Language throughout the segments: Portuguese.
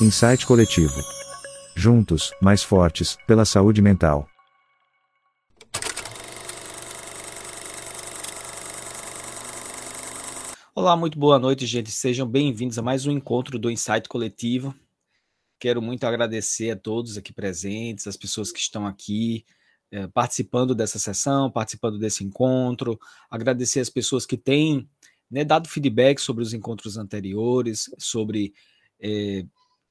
Insight Coletivo. Juntos, mais fortes, pela saúde mental. Olá, muito boa noite, gente. Sejam bem-vindos a mais um encontro do Insight Coletivo. Quero muito agradecer a todos aqui presentes, as pessoas que estão aqui é, participando dessa sessão, participando desse encontro. Agradecer as pessoas que têm né, dado feedback sobre os encontros anteriores, sobre é,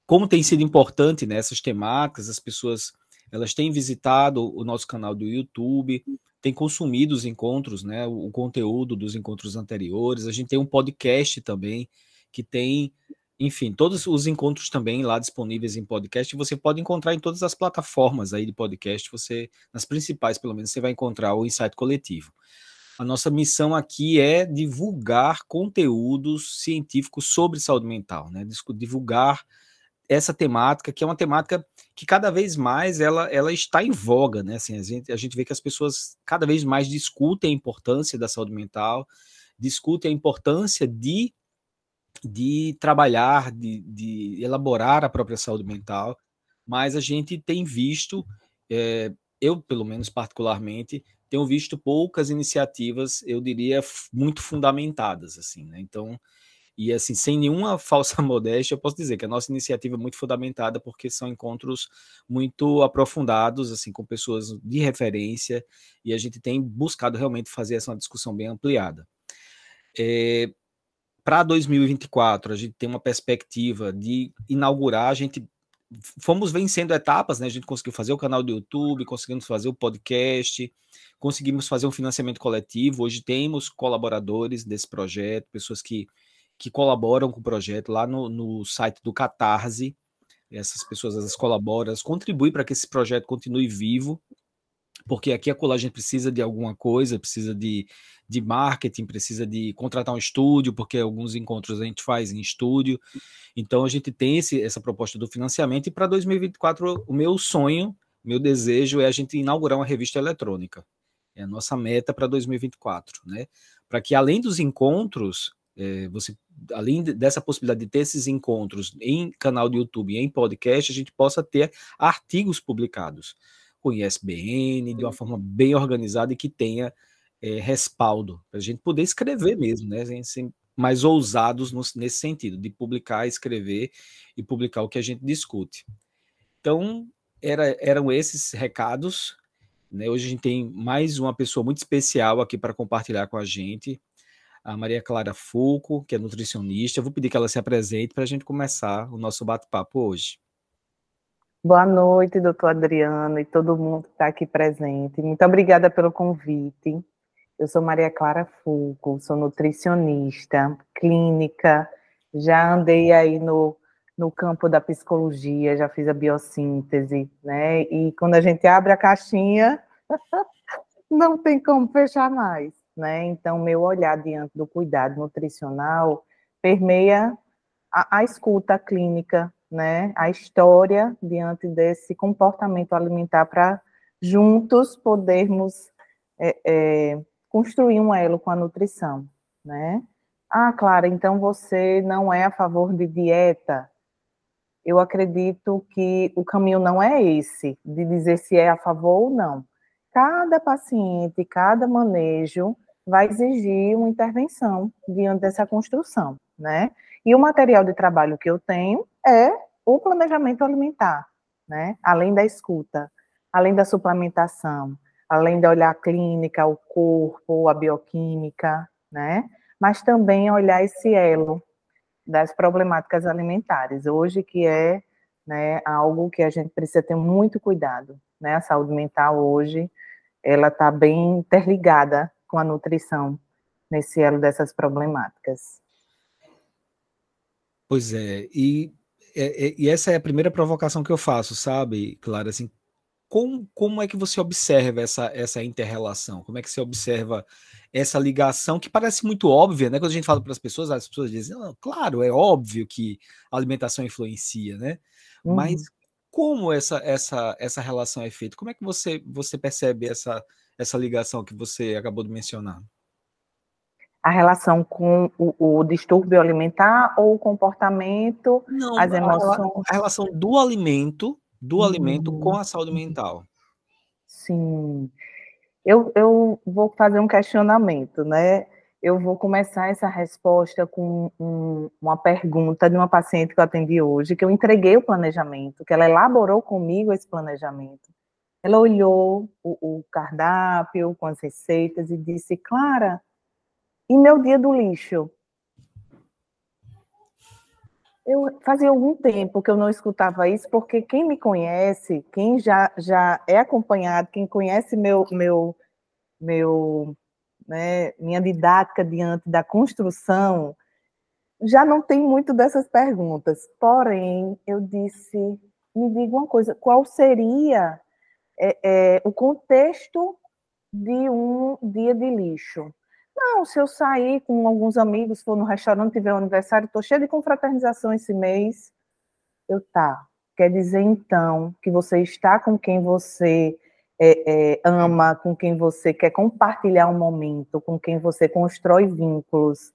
como tem sido importante né, temáticas, as pessoas elas têm visitado o nosso canal do YouTube, têm consumido os encontros, né, o, o conteúdo dos encontros anteriores. A gente tem um podcast também que tem, enfim, todos os encontros também lá disponíveis em podcast. Você pode encontrar em todas as plataformas aí de podcast. Você, nas principais, pelo menos, você vai encontrar o Insight Coletivo. A nossa missão aqui é divulgar conteúdos científicos sobre saúde mental, né? Divulgar essa temática, que é uma temática que cada vez mais ela, ela está em voga, né? Assim, a, gente, a gente vê que as pessoas cada vez mais discutem a importância da saúde mental, discutem a importância de, de trabalhar, de, de elaborar a própria saúde mental, mas a gente tem visto, é, eu pelo menos particularmente, tenho visto poucas iniciativas, eu diria, muito fundamentadas, assim, né? Então, e assim, sem nenhuma falsa modéstia, eu posso dizer que a nossa iniciativa é muito fundamentada porque são encontros muito aprofundados, assim, com pessoas de referência, e a gente tem buscado realmente fazer essa discussão bem ampliada. É, Para 2024, a gente tem uma perspectiva de inaugurar, a gente fomos vencendo etapas, né? A gente conseguiu fazer o canal do YouTube, conseguimos fazer o podcast, conseguimos fazer um financiamento coletivo. Hoje temos colaboradores desse projeto, pessoas que que colaboram com o projeto lá no, no site do Catarse. Essas pessoas elas colaboram, elas contribuem para que esse projeto continue vivo, porque aqui a colagem precisa de alguma coisa, precisa de, de marketing, precisa de contratar um estúdio, porque alguns encontros a gente faz em estúdio. Então a gente tem esse, essa proposta do financiamento, e para 2024 o meu sonho, meu desejo é a gente inaugurar uma revista eletrônica. É a nossa meta para 2024, né? Para que além dos encontros, é, você, além dessa possibilidade de ter esses encontros em canal de YouTube e em podcast, a gente possa ter artigos publicados com ISBN, de uma forma bem organizada e que tenha é, respaldo, para a gente poder escrever mesmo, né? Sem, mais ousados no, nesse sentido, de publicar, escrever e publicar o que a gente discute. Então, era, eram esses recados. Né? Hoje a gente tem mais uma pessoa muito especial aqui para compartilhar com a gente, a Maria Clara Fulco, que é nutricionista. Eu vou pedir que ela se apresente para a gente começar o nosso bate-papo hoje. Boa noite, doutor Adriano e todo mundo que está aqui presente. Muito obrigada pelo convite. Eu sou Maria Clara Fulco, sou nutricionista, clínica, já andei aí no, no campo da psicologia, já fiz a biossíntese, né? E quando a gente abre a caixinha, não tem como fechar mais né? Então, meu olhar diante do cuidado nutricional permeia a, a escuta clínica, né? A história diante desse comportamento alimentar para juntos podermos é, é, construir um elo com a nutrição, né? Ah, Clara, então você não é a favor de dieta? Eu acredito que o caminho não é esse, de dizer se é a favor ou não. Cada paciente, cada manejo vai exigir uma intervenção diante dessa construção, né? E o material de trabalho que eu tenho é o planejamento alimentar, né? Além da escuta, além da suplementação, além de olhar a clínica, o corpo, a bioquímica, né? Mas também olhar esse elo das problemáticas alimentares, hoje que é né, algo que a gente precisa ter muito cuidado, né? A saúde mental hoje, ela está bem interligada com a nutrição nesse elo dessas problemáticas. Pois é, e, é, e essa é a primeira provocação que eu faço, sabe, Clara, assim, como, como é que você observa essa, essa inter-relação? Como é que você observa essa ligação que parece muito óbvia, né? Quando a gente fala para as pessoas, as pessoas dizem, claro, é óbvio que a alimentação influencia, né? Uhum. Mas como essa, essa, essa relação é feita? Como é que você, você percebe essa, essa ligação que você acabou de mencionar? A relação com o, o, distúrbio alimentar ou o comportamento, Não, as emoções. A, relação do alimento, do hum. alimento com a saúde mental. Sim. Eu, eu vou fazer um questionamento, né? Eu vou começar essa resposta com um, uma pergunta de uma paciente que eu atendi hoje, que eu entreguei o planejamento, que ela elaborou comigo esse planejamento. Ela olhou o, o cardápio com as receitas e disse: Clara, e meu dia do lixo? Eu fazia algum tempo que eu não escutava isso, porque quem me conhece, quem já, já é acompanhado, quem conhece meu, meu, meu, né, minha didática diante da construção, já não tem muito dessas perguntas. Porém, eu disse, me diga uma coisa, qual seria é, é, o contexto de um dia de lixo? Não, se eu sair com alguns amigos, for no restaurante, tiver um aniversário, estou cheia de confraternização esse mês, eu tá. Quer dizer, então, que você está com quem você é, é, ama, com quem você quer compartilhar um momento, com quem você constrói vínculos.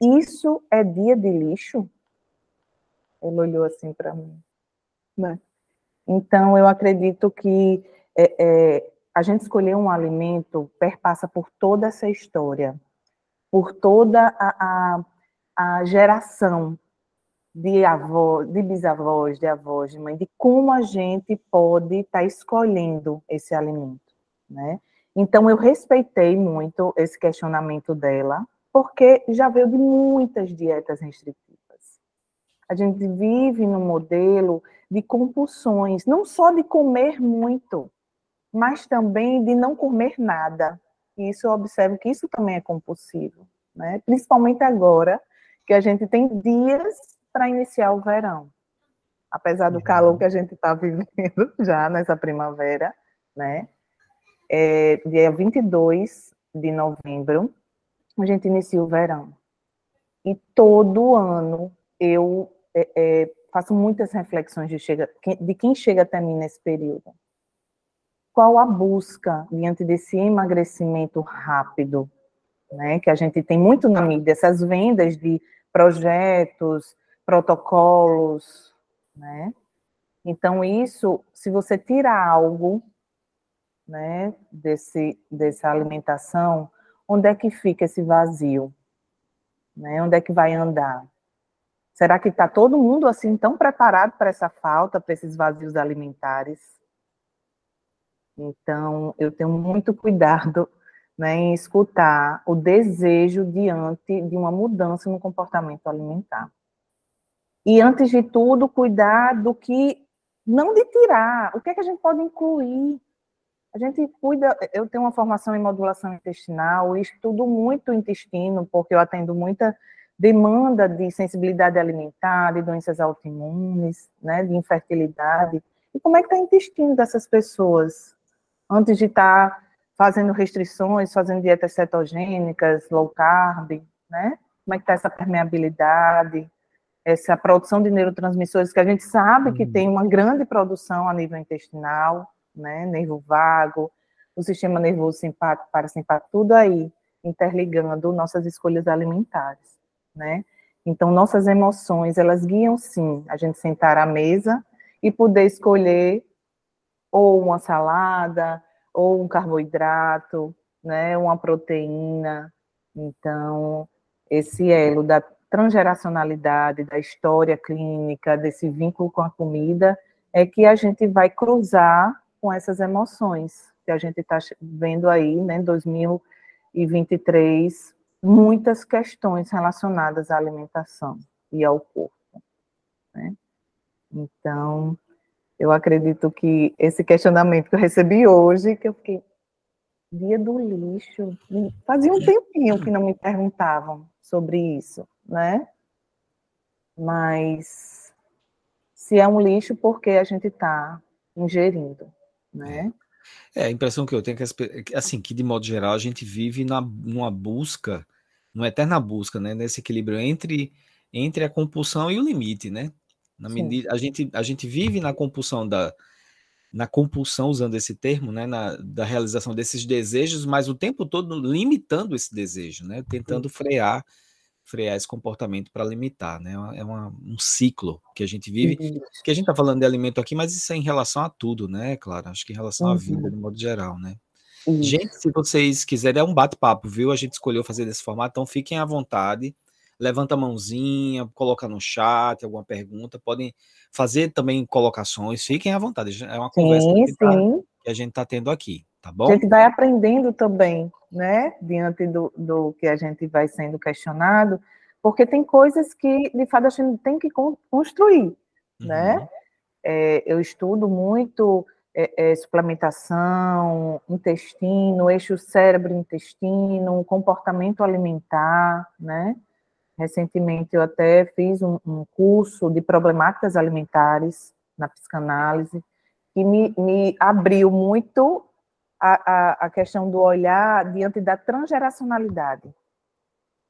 Isso é dia de lixo? Ele olhou assim para mim. Né? Então, eu acredito que é, é a gente escolher um alimento perpassa por toda essa história, por toda a, a, a geração de avós, de bisavós, de avós, de mãe, de como a gente pode estar tá escolhendo esse alimento, né? Então eu respeitei muito esse questionamento dela, porque já veio de muitas dietas restritivas. A gente vive num modelo de compulsões, não só de comer muito, mas também de não comer nada. E isso eu observo que isso também é compulsivo, né? Principalmente agora que a gente tem dias para iniciar o verão. Apesar do calor uhum. que a gente está vivendo já nessa primavera, né? É, dia 22 de novembro, a gente inicia o verão. E todo ano eu é, é, faço muitas reflexões de, chega, de quem chega até mim nesse período qual a busca diante desse emagrecimento rápido, né, que a gente tem muito na mídia, essas vendas de projetos, protocolos, né? Então isso, se você tira algo, né, desse dessa alimentação, onde é que fica esse vazio? Né? Onde é que vai andar? Será que está todo mundo assim tão preparado para essa falta, para esses vazios alimentares? Então, eu tenho muito cuidado né, em escutar o desejo diante de uma mudança no comportamento alimentar. E, antes de tudo, cuidar do que, não de tirar, o que é que a gente pode incluir. A gente cuida, eu tenho uma formação em modulação intestinal, estudo muito o intestino, porque eu atendo muita demanda de sensibilidade alimentar, de doenças autoimunes, né, de infertilidade. E como é que está o intestino dessas pessoas? Antes de estar tá fazendo restrições, fazendo dietas cetogênicas, low carb, né? Como é que está essa permeabilidade, essa produção de neurotransmissores que a gente sabe que uhum. tem uma grande produção a nível intestinal, né? Nervo vago, o sistema nervoso simpático, parasimpático, tudo aí interligando nossas escolhas alimentares, né? Então, nossas emoções, elas guiam sim a gente sentar à mesa e poder escolher ou uma salada, ou um carboidrato, né, uma proteína. Então, esse elo da transgeracionalidade, da história clínica, desse vínculo com a comida, é que a gente vai cruzar com essas emoções que a gente está vendo aí, né, 2023, muitas questões relacionadas à alimentação e ao corpo. Né? Então, eu acredito que esse questionamento que eu recebi hoje, que eu fiquei, dia do lixo, fazia um tempinho que não me perguntavam sobre isso, né? Mas se é um lixo, porque a gente está ingerindo, né? É, a impressão que eu tenho é que, assim, que de modo geral a gente vive na, numa busca, numa eterna busca, né? Nesse equilíbrio entre, entre a compulsão e o limite, né? Na medida, a gente, a gente vive na compulsão da, na compulsão, usando esse termo, né, na, da realização desses desejos, mas o tempo todo limitando esse desejo, né, tentando frear frear esse comportamento para limitar, né? É uma, um ciclo que a gente vive, uhum. que a gente está falando de alimento aqui, mas isso é em relação a tudo, né, claro? Acho que em relação uhum. à vida, de modo geral, né? Uhum. Gente, se vocês quiserem, é um bate-papo, viu? A gente escolheu fazer desse formato, então fiquem à vontade, levanta a mãozinha, coloca no chat alguma pergunta, podem fazer também colocações, fiquem à vontade, é uma conversa sim, que, tá, que a gente está tendo aqui, tá bom? A gente vai aprendendo também, né, diante do, do que a gente vai sendo questionado, porque tem coisas que, de fato, a gente tem que construir, né? uhum. né? É, eu estudo muito é, é, suplementação, intestino, eixo cérebro-intestino, comportamento alimentar, né? Recentemente eu até fiz um, um curso de problemáticas alimentares na psicanálise, que me, me abriu muito a, a, a, questão do olhar diante da transgeracionalidade,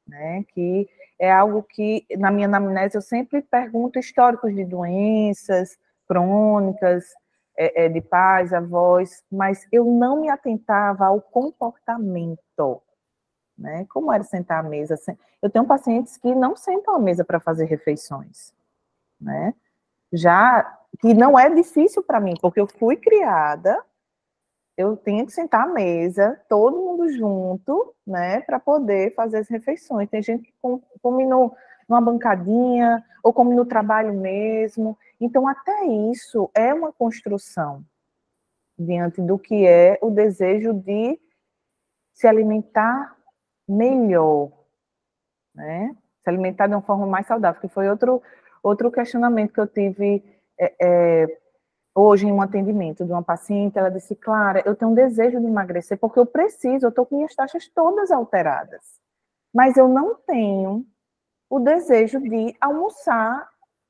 né? Que é algo que, na minha anamnese, eu sempre pergunto históricos de doenças crônicas, é, é, de pais, avós, mas eu não me atentava ao comportamento, né? Como era sentar à mesa? Eu tenho pacientes que não sentam à mesa para fazer refeições, né? Já que não é difícil para mim, porque eu fui criada, eu tinha que sentar à mesa, todo mundo junto, né, para poder fazer as refeições. Tem gente que come no, numa bancadinha, ou come no trabalho mesmo. Então, até isso é uma construção diante do que é o desejo de se alimentar melhor, né? Se alimentar de uma forma mais saudável, que foi outro, outro questionamento que eu tive é, é, hoje em um atendimento de uma paciente, ela disse, Clara, eu tenho um desejo de emagrecer porque eu preciso, eu estou com minhas taxas todas alteradas, mas eu não tenho o desejo de almoçar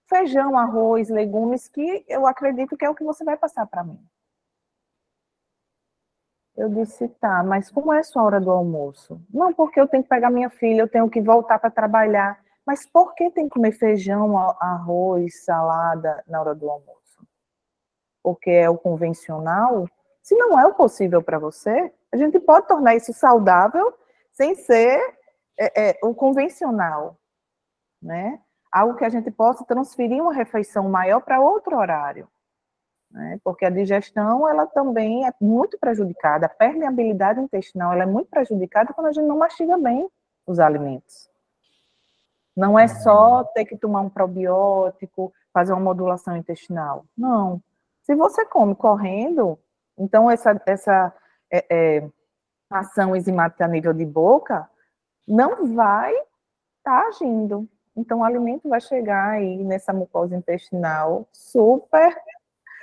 feijão, arroz, legumes, que eu acredito que é o que você vai passar para mim. Eu disse, tá, mas como é a sua hora do almoço? Não, porque eu tenho que pegar minha filha, eu tenho que voltar para trabalhar. Mas por que tem que comer feijão, arroz, salada na hora do almoço? Porque é o convencional? Se não é o possível para você, a gente pode tornar isso saudável sem ser é, é, o convencional, né? algo que a gente possa transferir uma refeição maior para outro horário. Né? Porque a digestão, ela também é muito prejudicada, a permeabilidade intestinal, ela é muito prejudicada quando a gente não mastiga bem os alimentos. Não é só ter que tomar um probiótico, fazer uma modulação intestinal. Não. Se você come correndo, então essa, essa é, é, ação enzimática a nível de boca não vai estar tá agindo. Então, o alimento vai chegar aí nessa mucosa intestinal super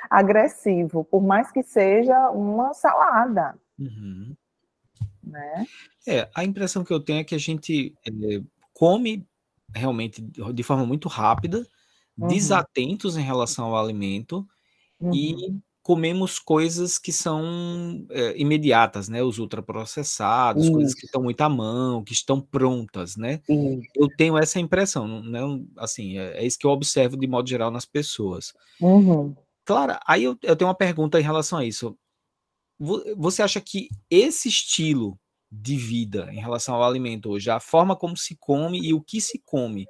agressivo, por mais que seja uma salada. Uhum. Né? É, a impressão que eu tenho é que a gente é, come realmente de forma muito rápida, uhum. desatentos em relação ao alimento uhum. e comemos coisas que são é, imediatas, né? Os ultraprocessados, isso. coisas que estão muito à mão, que estão prontas, né? Isso. Eu tenho essa impressão, não, assim, é, é, isso que eu observo de modo geral nas pessoas. Uhum. Claro, aí eu, eu tenho uma pergunta em relação a isso. Você acha que esse estilo de vida em relação ao alimento hoje, a forma como se come e o que se come,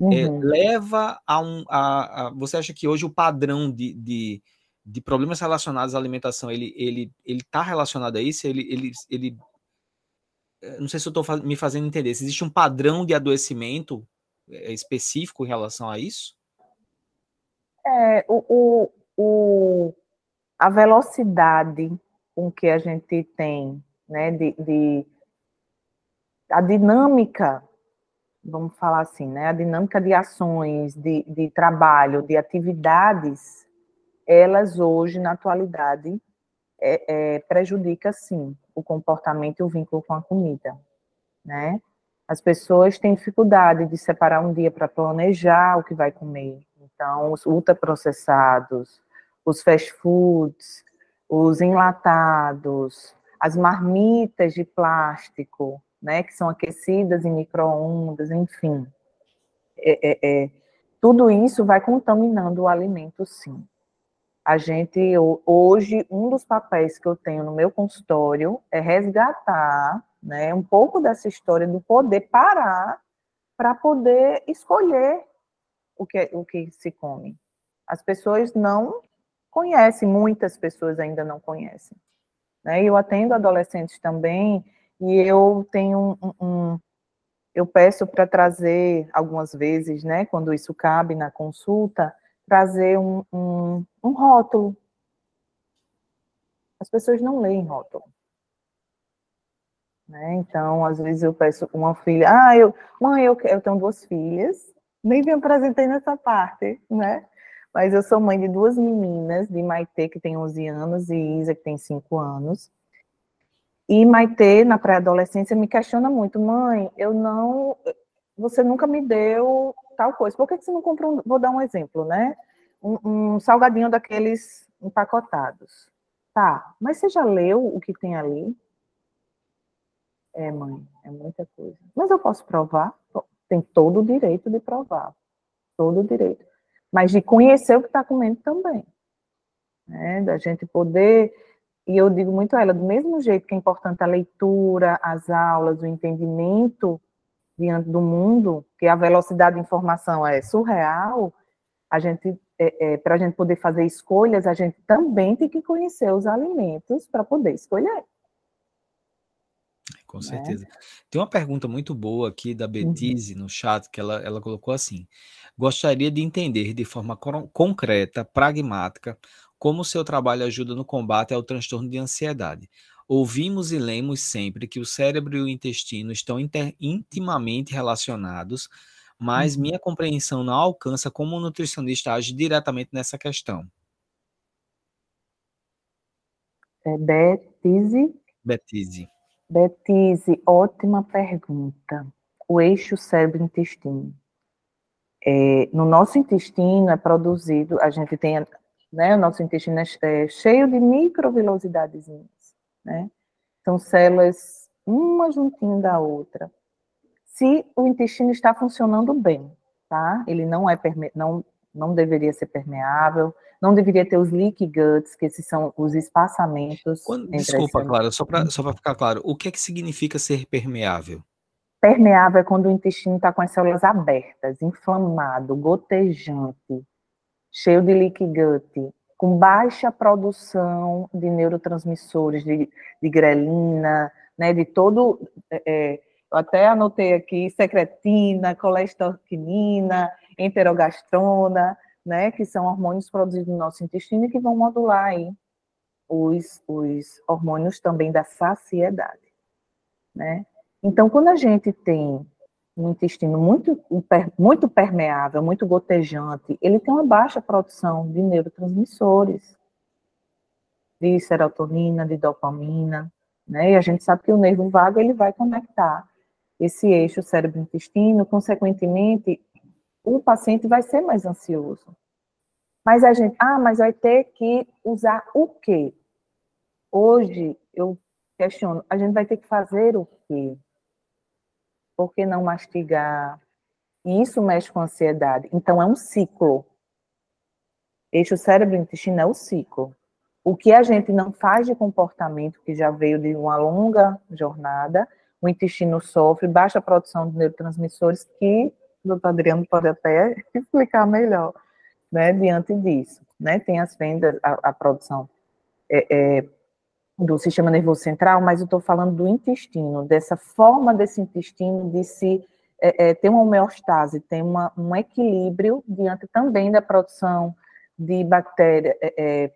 é, uhum. é, leva a um. A, a, você acha que hoje o padrão de, de de problemas relacionados à alimentação, ele ele ele está relacionado a isso? Ele ele ele eh, não sei se eu estou me fazendo entender. Se existe um padrão de adoecimento eh, específico em relação a isso? É, o, o, o, a velocidade com que a gente tem, né, de, de a dinâmica, vamos falar assim, né, a dinâmica de ações, de, de trabalho, de atividades elas hoje, na atualidade, é, é, prejudica sim o comportamento e o vínculo com a comida, né? As pessoas têm dificuldade de separar um dia para planejar o que vai comer. Então, os ultraprocessados, os fast foods, os enlatados, as marmitas de plástico, né, que são aquecidas em micro-ondas, enfim. É, é, é, tudo isso vai contaminando o alimento, sim a gente, hoje, um dos papéis que eu tenho no meu consultório é resgatar né, um pouco dessa história do poder parar para poder escolher o que, o que se come. As pessoas não conhecem, muitas pessoas ainda não conhecem. Né? Eu atendo adolescentes também, e eu tenho um, um eu peço para trazer algumas vezes, né, quando isso cabe na consulta, trazer um, um, um rótulo. As pessoas não leem rótulo. Né? Então, às vezes eu peço uma filha, ah, eu, mãe, eu, eu tenho duas filhas, nem me apresentei nessa parte, né? Mas eu sou mãe de duas meninas, de Maite, que tem 11 anos, e Isa, que tem 5 anos. E Maite, na pré-adolescência, me questiona muito, mãe, eu não, você nunca me deu tal coisa, por que você não comprou, um, vou dar um exemplo, né? Um, um salgadinho daqueles empacotados. Tá, mas você já leu o que tem ali? É, mãe, é muita coisa. Mas eu posso provar? Tem todo o direito de provar. Todo o direito. Mas de conhecer o que está comendo também. Né? Da gente poder. E eu digo muito a ela, do mesmo jeito que é importante a leitura, as aulas, o entendimento diante do mundo, que a velocidade de informação é surreal, a gente, é, é, para a gente poder fazer escolhas, a gente também tem que conhecer os alimentos para poder escolher. Com né? certeza. Tem uma pergunta muito boa aqui da uhum. Betise no chat, que ela, ela colocou assim: Gostaria de entender de forma concreta, pragmática, como o seu trabalho ajuda no combate ao transtorno de ansiedade. Ouvimos e lemos sempre que o cérebro e o intestino estão intimamente relacionados, mas uhum. minha compreensão não alcança como o nutricionista age diretamente nessa questão. É Betise? Betise. Betise, ótima pergunta. O eixo cérebro-intestino. É, no nosso intestino é produzido, a gente tem, né, o nosso intestino é, é cheio de microvilosidades, né? São células uma juntinho da outra. Se o intestino está funcionando bem, tá? Ele não é não não deveria ser permeável, não deveria ter os leaky guts, que esses são os espaçamentos. Quando, desculpa, Clara, só para só ficar claro, o que é que significa ser permeável? Permeável é quando o intestino está com as células abertas, inflamado, gotejante, cheio de leaky gut, com baixa produção de neurotransmissores, de, de grelina, né, de todo. É, é eu até anotei aqui secretina, colesterolquinina, enterogastrona, né, que são hormônios produzidos no nosso intestino e que vão modular aí os, os hormônios também da saciedade, né? Então, quando a gente tem um intestino muito, muito permeável, muito gotejante, ele tem uma baixa produção de neurotransmissores, de serotonina, de dopamina, né? E a gente sabe que o nervo vago ele vai conectar esse eixo cérebro-intestino, consequentemente, o paciente vai ser mais ansioso. Mas a gente, ah, mas vai ter que usar o quê? Hoje, eu questiono, a gente vai ter que fazer o quê? Por que não mastigar? E isso mexe com a ansiedade. Então, é um ciclo. Eixo cérebro-intestino é o ciclo. O que a gente não faz de comportamento, que já veio de uma longa jornada, o intestino sofre baixa produção de neurotransmissores que o doutor Adriano pode até explicar melhor, né, diante disso, né, tem as vendas, a, a produção é, é, do sistema nervoso central, mas eu estou falando do intestino, dessa forma desse intestino de se é, é ter uma homeostase, ter uma, um equilíbrio diante também da produção de bactérias, é, é,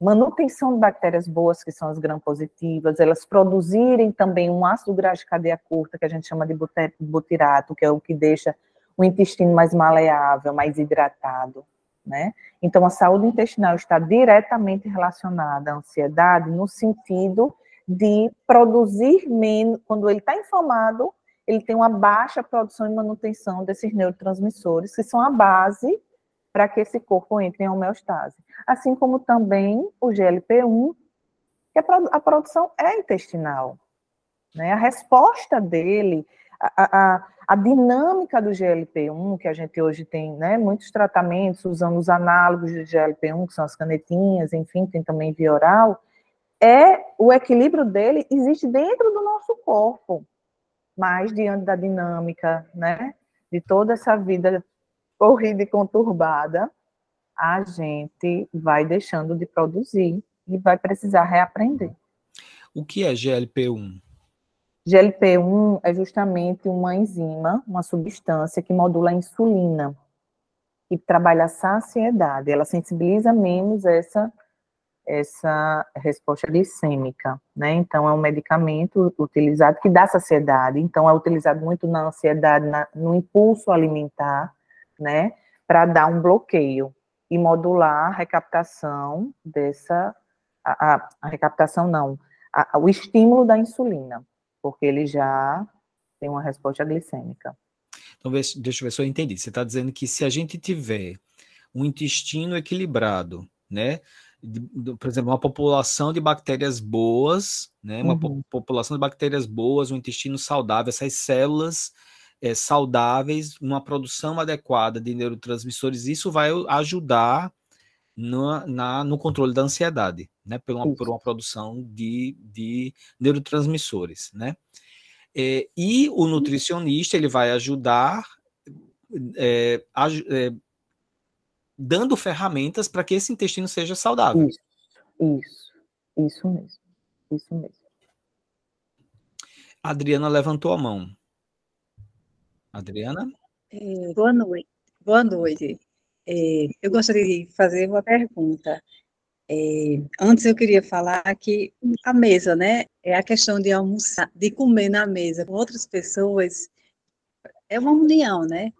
manutenção de bactérias boas, que são as gram-positivas, elas produzirem também um ácido graxo de cadeia curta, que a gente chama de butirato, que é o que deixa o intestino mais maleável, mais hidratado, né? Então, a saúde intestinal está diretamente relacionada à ansiedade no sentido de produzir menos, quando ele está inflamado, ele tem uma baixa produção e manutenção desses neurotransmissores, que são a base para que esse corpo entre em homeostase. Assim como também o GLP-1, que a, produção é intestinal. Né? A resposta dele, a, a, A dinâmica do GLP-1, que a gente hoje tem né, muitos tratamentos usando os análogos do GLP-1, que são as canetinhas, enfim, tem também via oral, é o equilíbrio dele existe dentro do nosso corpo, mas diante da dinâmica, né, de toda essa vida corrida e conturbada, a gente vai deixando de produzir e vai precisar reaprender. O que é GLP-1? GLP-1 é justamente uma enzima, uma substância que modula a insulina, que trabalha a saciedade. Ela sensibiliza menos essa essa resposta glicêmica, né? Então, é um medicamento utilizado que dá saciedade, então é utilizado muito na ansiedade, na, no impulso alimentar, né? Para dar um bloqueio e modular a recaptação dessa, a, a, a recaptação não, a, o estímulo da insulina, porque ele já tem uma resposta glicêmica. Então, deixa eu ver se eu entendi. Você está dizendo que se a gente tiver um intestino equilibrado, né? por exemplo, uma população de bactérias boas, né? Uma uhum. população de bactérias boas, um intestino saudável, essas células é, saudáveis, uma produção adequada de neurotransmissores, isso vai ajudar no, na, no controle da ansiedade, né? Por uma, por uma produção de, de neurotransmissores, né? É, e o nutricionista ele vai ajudar é, a, é, dando ferramentas para que esse intestino seja saudável. Isso, isso, isso mesmo, isso mesmo. Adriana levantou a mão. Adriana? É, boa noite. Boa noite. É, eu gostaria de fazer uma pergunta. É, antes eu queria falar que a mesa, né? É a questão de almoçar, de comer na mesa com outras pessoas, é uma união, né?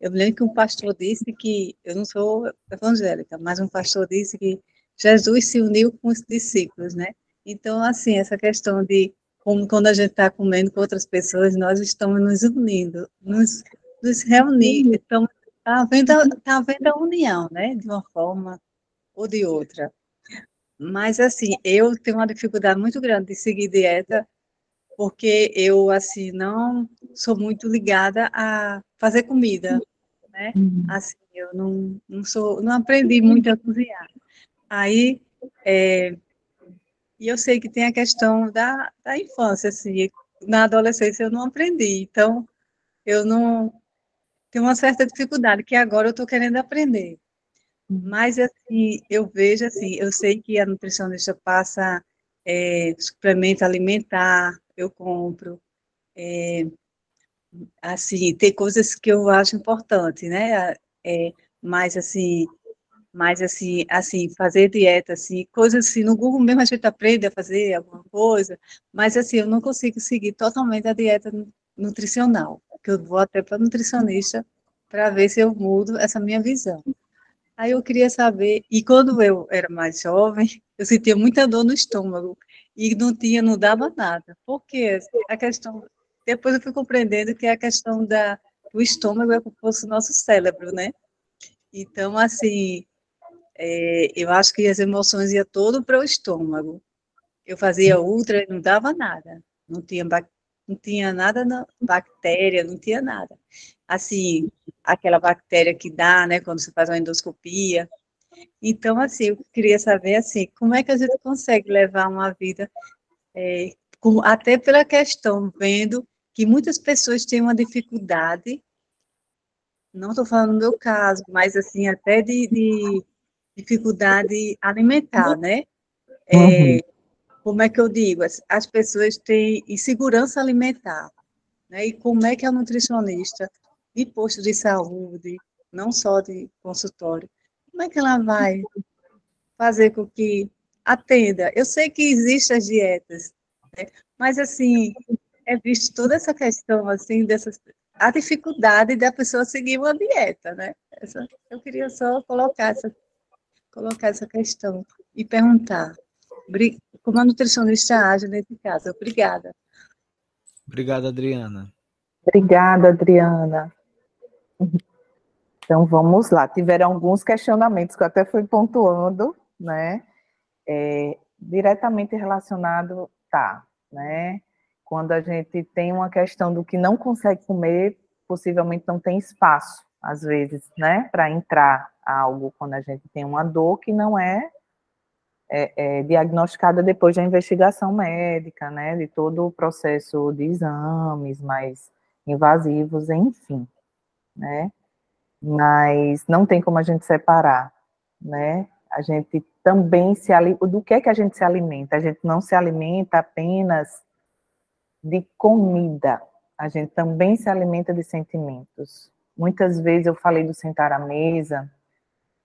Eu me lembro que um pastor disse que, eu não sou evangélica, mas um pastor disse que Jesus se uniu com os discípulos, né? Então, assim, essa questão de como quando a gente está comendo com outras pessoas, nós estamos nos unindo, nos, nos reunindo, estamos tá vendo, tá vendo a união, né? De uma forma ou de outra. Mas, assim, eu tenho uma dificuldade muito grande de seguir dieta, porque eu, assim, não sou muito ligada a fazer comida né? Uhum. Assim, eu não, não sou, não aprendi muito a cozinhar. Aí, é, e eu sei que tem a questão da, da infância, assim, na adolescência eu não aprendi, então eu não tenho uma certa dificuldade que agora eu estou querendo aprender. Mas assim, eu vejo assim, eu sei que a nutricionista passa é, suplemento alimentar, eu compro, é, assim, tem coisas que eu acho importante, né? É, mas assim, mas assim, assim, fazer dieta, assim, coisas assim, no Google mesmo a gente aprende a fazer alguma coisa, mas assim, eu não consigo seguir totalmente a dieta nutricional, que eu vou até para nutricionista para ver se eu mudo essa minha visão. Aí eu queria saber, e quando eu era mais jovem, eu sentia muita dor no estômago e não tinha, não dava nada. Porque a questão depois eu fui compreendendo que a questão da, do estômago é como se fosse o nosso cérebro, né? Então, assim, é, eu acho que as emoções iam todo para o estômago. Eu fazia ultra e não dava nada. Não tinha, não tinha nada, na bactéria, não tinha nada. Assim, aquela bactéria que dá, né, quando você faz uma endoscopia. Então, assim, eu queria saber, assim, como é que a gente consegue levar uma vida, é, com, até pela questão, vendo que muitas pessoas têm uma dificuldade, não estou falando no meu caso, mas assim, até de, de dificuldade alimentar, né? É, uhum. Como é que eu digo? As, as pessoas têm insegurança alimentar, né? E como é que a nutricionista de posto de saúde, não só de consultório, como é que ela vai fazer com que atenda? Eu sei que existem as dietas, né? mas assim, é visto toda essa questão, assim, dessas, a dificuldade da pessoa seguir uma dieta, né? Eu queria só colocar essa, colocar essa questão e perguntar como a nutricionista age nesse caso. Obrigada. Obrigada, Adriana. Obrigada, Adriana. Então vamos lá. Tiveram alguns questionamentos que eu até fui pontuando, né? É, diretamente relacionado, tá, né? quando a gente tem uma questão do que não consegue comer, possivelmente não tem espaço, às vezes, né, para entrar algo quando a gente tem uma dor que não é, é, é, diagnosticada depois da investigação médica, né, de todo o processo de exames mais invasivos, enfim, né, mas não tem como a gente separar, né, a gente também se do que é que a gente se alimenta? A gente não se alimenta apenas de comida, a gente também se alimenta de sentimentos. Muitas vezes eu falei do sentar à mesa,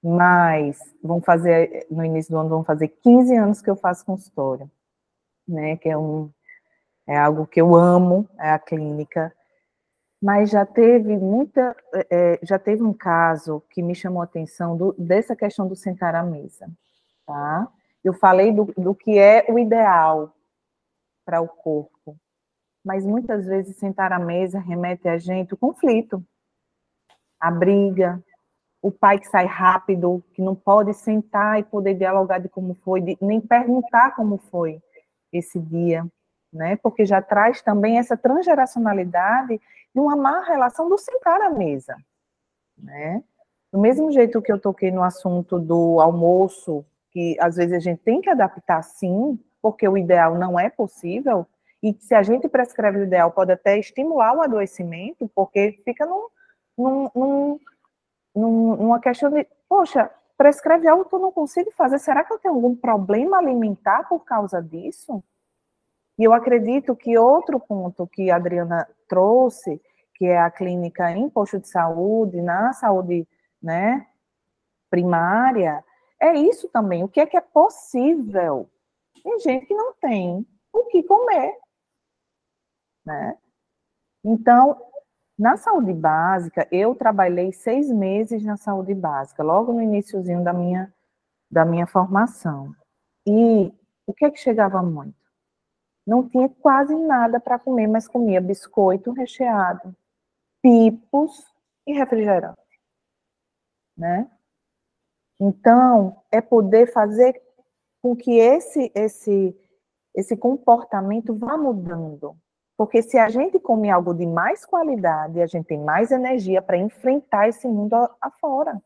mas vão fazer, no início do ano, vão fazer 15 anos que eu faço consultório, né, que é um, é algo que eu amo, é a clínica, mas já teve muita, é, já teve um caso que me chamou a atenção do, dessa questão do sentar à mesa, tá? Eu falei do, do que é o ideal para o corpo, mas muitas vezes sentar à mesa remete a gente o conflito, a briga, o pai que sai rápido, que não pode sentar e poder dialogar de como foi, de, nem perguntar como foi esse dia, né? Porque já traz também essa transgeracionalidade de uma má relação do sentar à mesa, né? Do mesmo jeito que eu toquei no assunto do almoço, que às vezes a gente tem que adaptar sim, porque o ideal não é possível, e se a gente prescreve o ideal, pode até estimular o adoecimento, porque fica num, num, num, num, numa questão de, poxa, prescreve algo que eu não consigo fazer, será que eu tenho algum problema alimentar por causa disso? E eu acredito que outro ponto que a Adriana trouxe, que é a clínica em posto de saúde, na saúde né, primária, é isso também. O que é que é possível? Tem gente que não tem o que comer. Né? Então, na saúde básica, eu trabalhei seis meses na saúde básica, logo no iníciozinho da minha, da minha formação. E o que é que chegava muito? Não tinha quase nada para comer, mas comia biscoito recheado, pipos e refrigerante, né? Então, é poder fazer com que esse esse esse comportamento vá mudando. Porque se a gente come algo de mais qualidade, a gente tem mais energia para enfrentar esse mundo afora,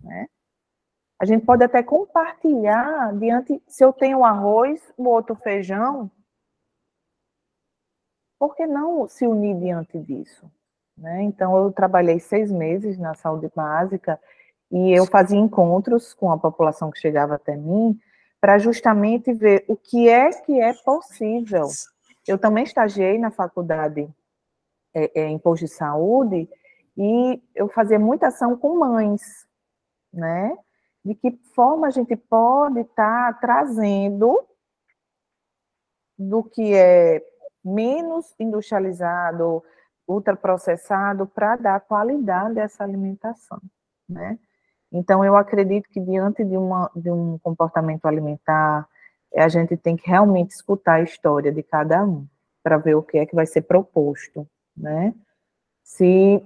né? A gente pode até compartilhar diante, se eu tenho arroz, o outro feijão, por que não se unir diante disso? Né? Então, eu trabalhei seis meses na saúde básica e eu fazia encontros com a população que chegava até mim para justamente ver o que é que é possível. Eu também estagiei na faculdade é, é, em posto de saúde e eu fazia muita ação com mães, né? De que forma a gente pode estar tá trazendo do que é menos industrializado, ultraprocessado, para dar qualidade a essa alimentação, né? Então, eu acredito que diante de, uma, de um comportamento alimentar, a gente tem que realmente escutar a história de cada um, para ver o que é que vai ser proposto, né? Se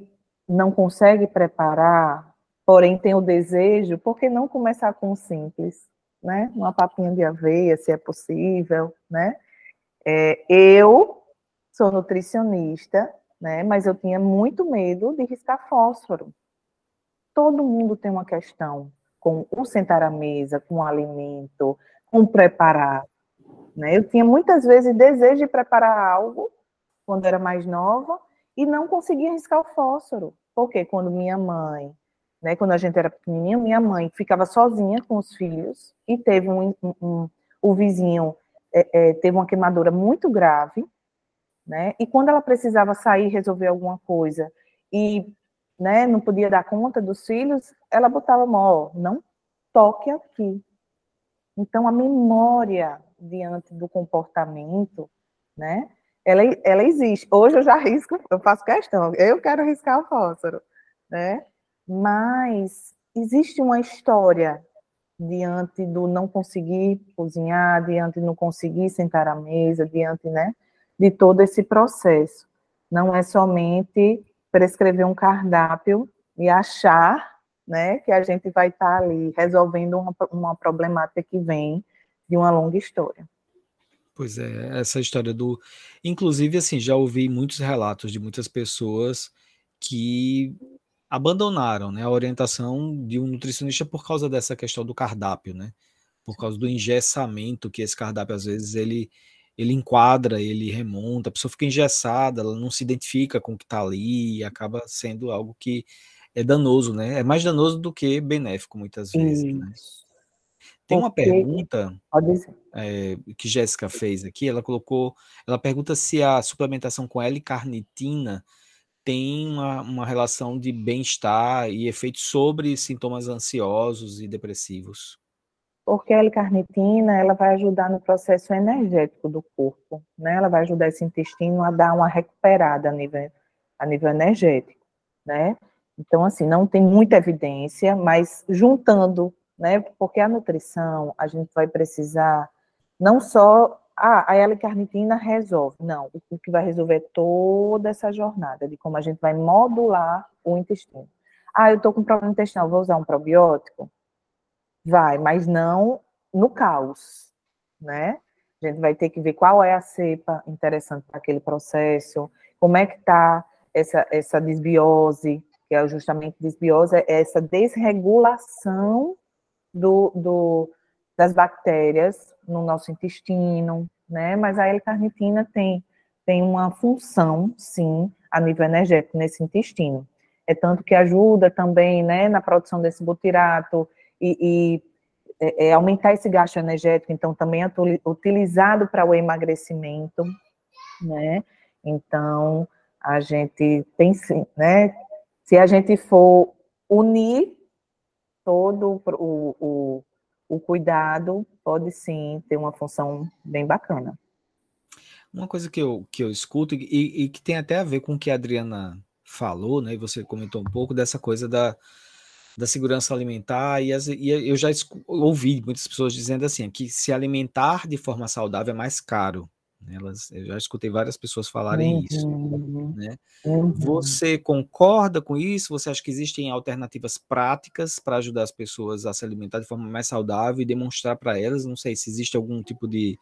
não consegue preparar, porém tem o desejo, por que não começar com o simples, né? Uma papinha de aveia, se é possível, né? É, eu sou nutricionista, né, mas eu tinha muito medo de riscar fósforo. Todo mundo tem uma questão com o sentar à mesa, com o alimento, com preparar. Né? Eu tinha muitas vezes desejo de preparar algo quando era mais nova e não conseguia riscar o fósforo. Porque quando minha mãe, né, quando a gente era pequenininha, minha mãe ficava sozinha com os filhos e teve um, um, um o vizinho é, é, teve uma queimadura muito grave, né? E quando ela precisava sair resolver alguma coisa e né, não podia dar conta dos filhos, ela botava mó, não toque aqui. Então a memória diante do comportamento, né? Ela, ela existe. Hoje eu já risco, eu faço questão, eu quero riscar o fósforo, né? Mas existe uma história diante do não conseguir cozinhar, diante de não conseguir sentar à mesa, diante, né, de todo esse processo. Não é somente prescrever um cardápio e achar, né, que a gente vai estar ali resolvendo uma, uma problemática que vem de uma longa história. Pois é, essa história do. Inclusive, assim, já ouvi muitos relatos de muitas pessoas que abandonaram né, a orientação de um nutricionista por causa dessa questão do cardápio, né? Por causa do engessamento que esse cardápio, às vezes, ele, ele enquadra, ele remonta, a pessoa fica engessada, ela não se identifica com o que está ali e acaba sendo algo que é danoso, né? É mais danoso do que benéfico, muitas vezes, né? Tem uma pergunta é, que Jéssica fez aqui, ela colocou, ela pergunta se a suplementação com L-carnitina tem uma, uma relação de bem-estar e efeito sobre sintomas ansiosos e depressivos. Porque a L-carnitina, ela vai ajudar no processo energético do corpo, né? Ela vai ajudar esse intestino a dar uma recuperada a nível, a nível energético, né? Então, assim, não tem muita evidência, mas juntando né? Porque a nutrição, a gente vai precisar não só ah, a L-carnitina resolve. Não, o que vai resolver é toda essa jornada de como a gente vai modular o intestino. Ah, eu estou com problema intestinal, vou usar um probiótico? Vai, mas não no caos, né? A gente vai ter que ver qual é a cepa interessante para aquele processo, como é que está essa, essa desbiose, que é justamente desbiose, é essa desregulação do, do, das bactérias no nosso intestino, né? Mas a L-carnitina tem, tem uma função, sim, a nível energético nesse intestino. É tanto que ajuda também, né, na produção desse butirato e, e é, é aumentar esse gasto energético, então também é utilizado para o emagrecimento, né? Então, a gente tem sim, né? Se a gente for unir todo o, o, o cuidado pode sim ter uma função bem bacana. Uma coisa que eu, que eu escuto e, e, que tem até a ver com o que a Adriana falou, né? E você comentou um pouco dessa coisa da, da segurança alimentar, e, as, e eu já ouvi muitas pessoas dizendo assim, que se alimentar de forma saudável é mais caro. Elas, eu já escutei várias pessoas falarem uhum, isso. Né? Uhum. Você concorda com isso? Você acha que existem alternativas práticas para ajudar as pessoas a se alimentar de forma mais saudável e demonstrar para elas? Não sei se existe algum tipo de,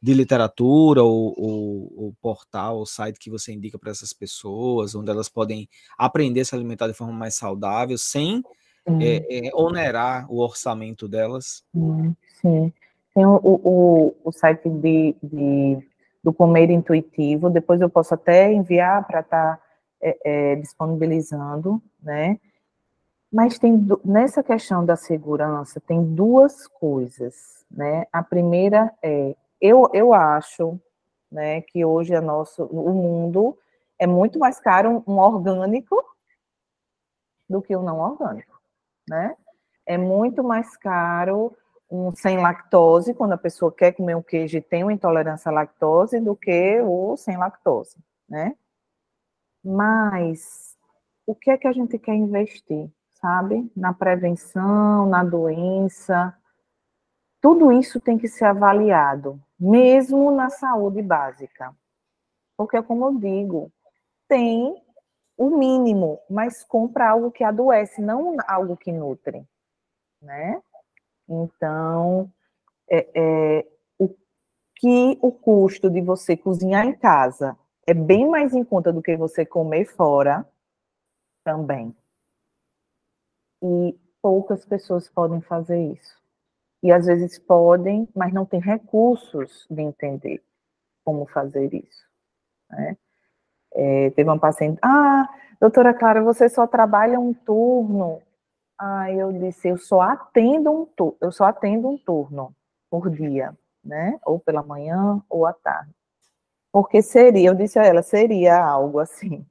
de literatura ou, ou, ou portal ou site que você indica para essas pessoas, onde elas podem aprender a se alimentar de forma mais saudável, sem é, é, onerar o orçamento delas? Sim. Tem o, o, o site de, de do comer intuitivo. Depois eu posso até enviar para estar tá, é, é, disponibilizando, né? Mas tem nessa questão da segurança tem duas coisas, né? A primeira é eu, eu acho, né, que hoje a nosso o mundo é muito mais caro um orgânico do que um não orgânico, né? É muito mais caro um sem lactose, quando a pessoa quer comer um queijo e tem uma intolerância à lactose, do que o sem lactose, né? Mas o que é que a gente quer investir, sabe? Na prevenção, na doença. Tudo isso tem que ser avaliado, mesmo na saúde básica. Porque, como eu digo, tem o mínimo, mas compra algo que adoece, não algo que nutre, né? Então, é, é, o que o custo de você cozinhar em casa é bem mais em conta do que você comer fora, também. E poucas pessoas podem fazer isso. E às vezes podem, mas não têm recursos de entender como fazer isso. Né? É, teve uma paciente, ah, doutora Clara, você só trabalha um turno. Ah, eu disse, eu só atendo um turno, eu só atendo um turno por dia, né? Ou pela manhã ou à tarde. Porque seria, eu disse a ela, seria algo assim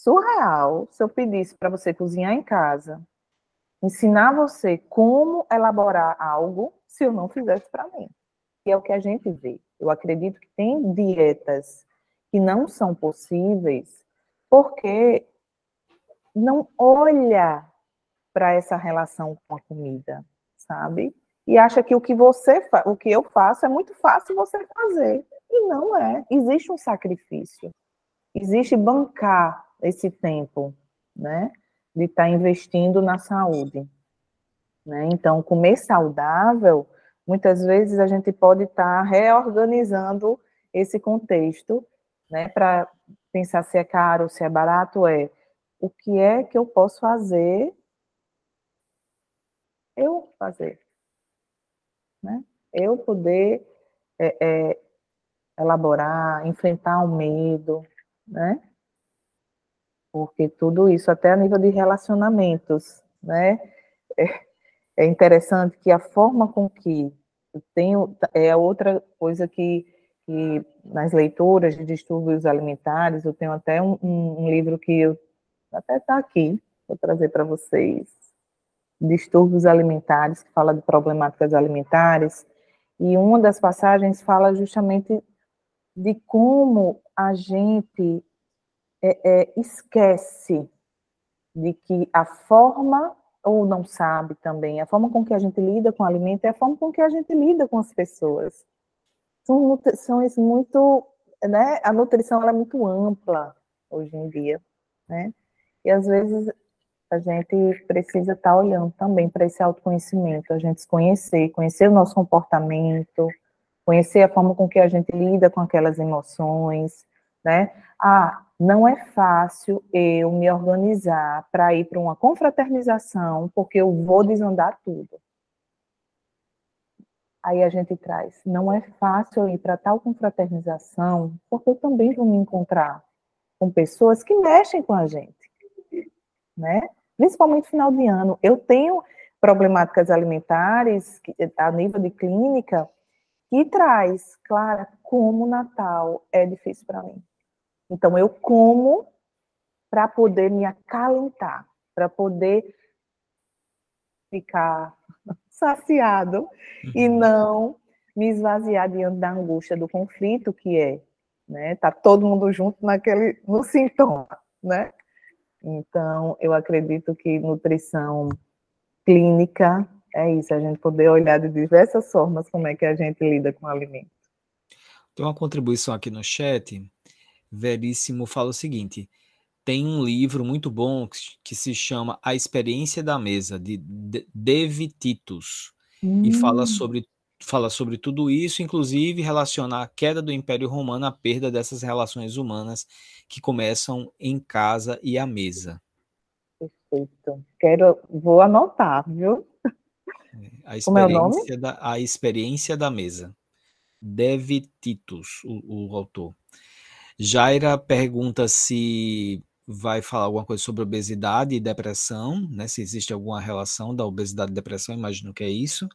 surreal se eu pedisse para você cozinhar em casa, ensinar você como elaborar algo se eu não fizesse para mim. Que é o que a gente vê. Eu acredito que tem dietas que não são possíveis porque não olha para essa relação com a comida, sabe? E acha que o que você o que eu faço é muito fácil você fazer. E não é. Existe um sacrifício. Existe bancar esse tempo, né? De estar tá investindo na saúde. Né? Então, comer saudável muitas vezes a gente pode estar tá reorganizando esse contexto, né, para pensar se é caro, se é barato, é o que é que eu posso fazer eu fazer, né? Eu poder é, é, elaborar, enfrentar o medo, né? Porque tudo isso, até a nível de relacionamentos, né? É, é interessante que a forma com que eu tenho, é outra coisa que, que nas leituras de distúrbios alimentares, eu tenho até um, um, um livro que eu, até está aqui, vou trazer para vocês, distúrbios alimentares, que fala de problemáticas alimentares, e uma das passagens fala justamente de como a gente é, é, esquece de que a forma, ou não sabe também, a forma com que a gente lida com o alimento é a forma com que a gente lida com as pessoas. São nutrições muito, né, a nutrição é muito ampla hoje em dia, né, e às vezes a gente precisa estar tá olhando também para esse autoconhecimento, a gente se conhecer, conhecer o nosso comportamento, conhecer a forma com que a gente lida com aquelas emoções, né? Ah, não é fácil eu me organizar para ir para uma confraternização, porque eu vou desandar tudo. Aí a gente traz, não é fácil ir para tal confraternização, porque eu também vou me encontrar com pessoas que mexem com a gente, né? Principalmente final de ano. Eu tenho problemáticas alimentares a nível de clínica que traz, Clara, como o Natal é difícil para mim. Então, eu como para poder me acalentar, para poder ficar saciado uhum. e não me esvaziar diante da angústia do conflito que é, né? Tá todo mundo junto naquele no sintoma, né? Então, eu acredito que nutrição clínica é isso, a gente poder olhar de diversas formas como é que a gente lida com o alimento. Tem uma contribuição aqui no chat. Veríssimo fala o seguinte: tem um livro muito bom que se chama A Experiência da Mesa, de Devi Titus, hum. e fala hum. sobre fala sobre tudo isso, inclusive relacionar a queda do Império Romano à perda dessas relações humanas que começam em casa e à mesa. Perfeito. Quero, vou anotar, viu? É, a experiência, é da, a experiência da mesa. Deve Titus, o, o autor. Jaira pergunta se vai falar alguma coisa sobre obesidade e depressão, né? Se existe alguma relação da obesidade e depressão, imagino que é isso.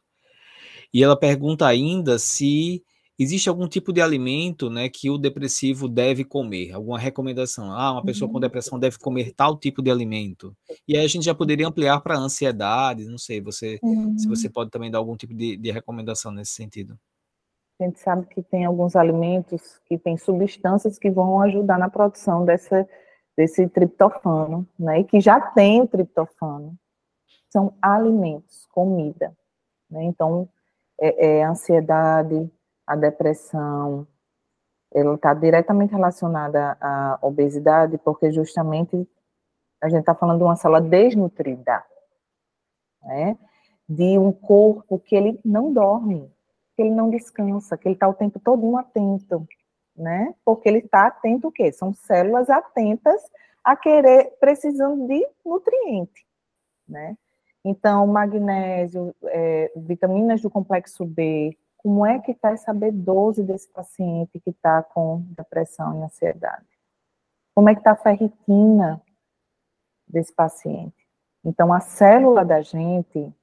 E ela pergunta ainda se existe algum tipo de alimento né, que o depressivo deve comer, alguma recomendação. Ah, uma pessoa uhum. com depressão deve comer tal tipo de alimento. E aí a gente já poderia ampliar para ansiedade, não sei, você, uhum. se você pode também dar algum tipo de, de recomendação nesse sentido. A gente sabe que tem alguns alimentos que têm substâncias que vão ajudar na produção dessa, desse triptofano, né? E que já tem o triptofano. São alimentos, comida. Né? Então, é, é ansiedade, a depressão, ela está diretamente relacionada à obesidade, porque justamente a gente está falando de uma célula desnutrida, né? De um corpo que ele não dorme, que ele não descansa, que ele está o tempo todo atento, né? Porque ele está atento o quê? São células atentas a querer, precisando de nutriente, né? Então, magnésio, é, vitaminas do complexo B, como é que está essa B12 desse paciente que está com depressão e ansiedade? Como é que está a ferritina desse paciente? Então, a célula da gente,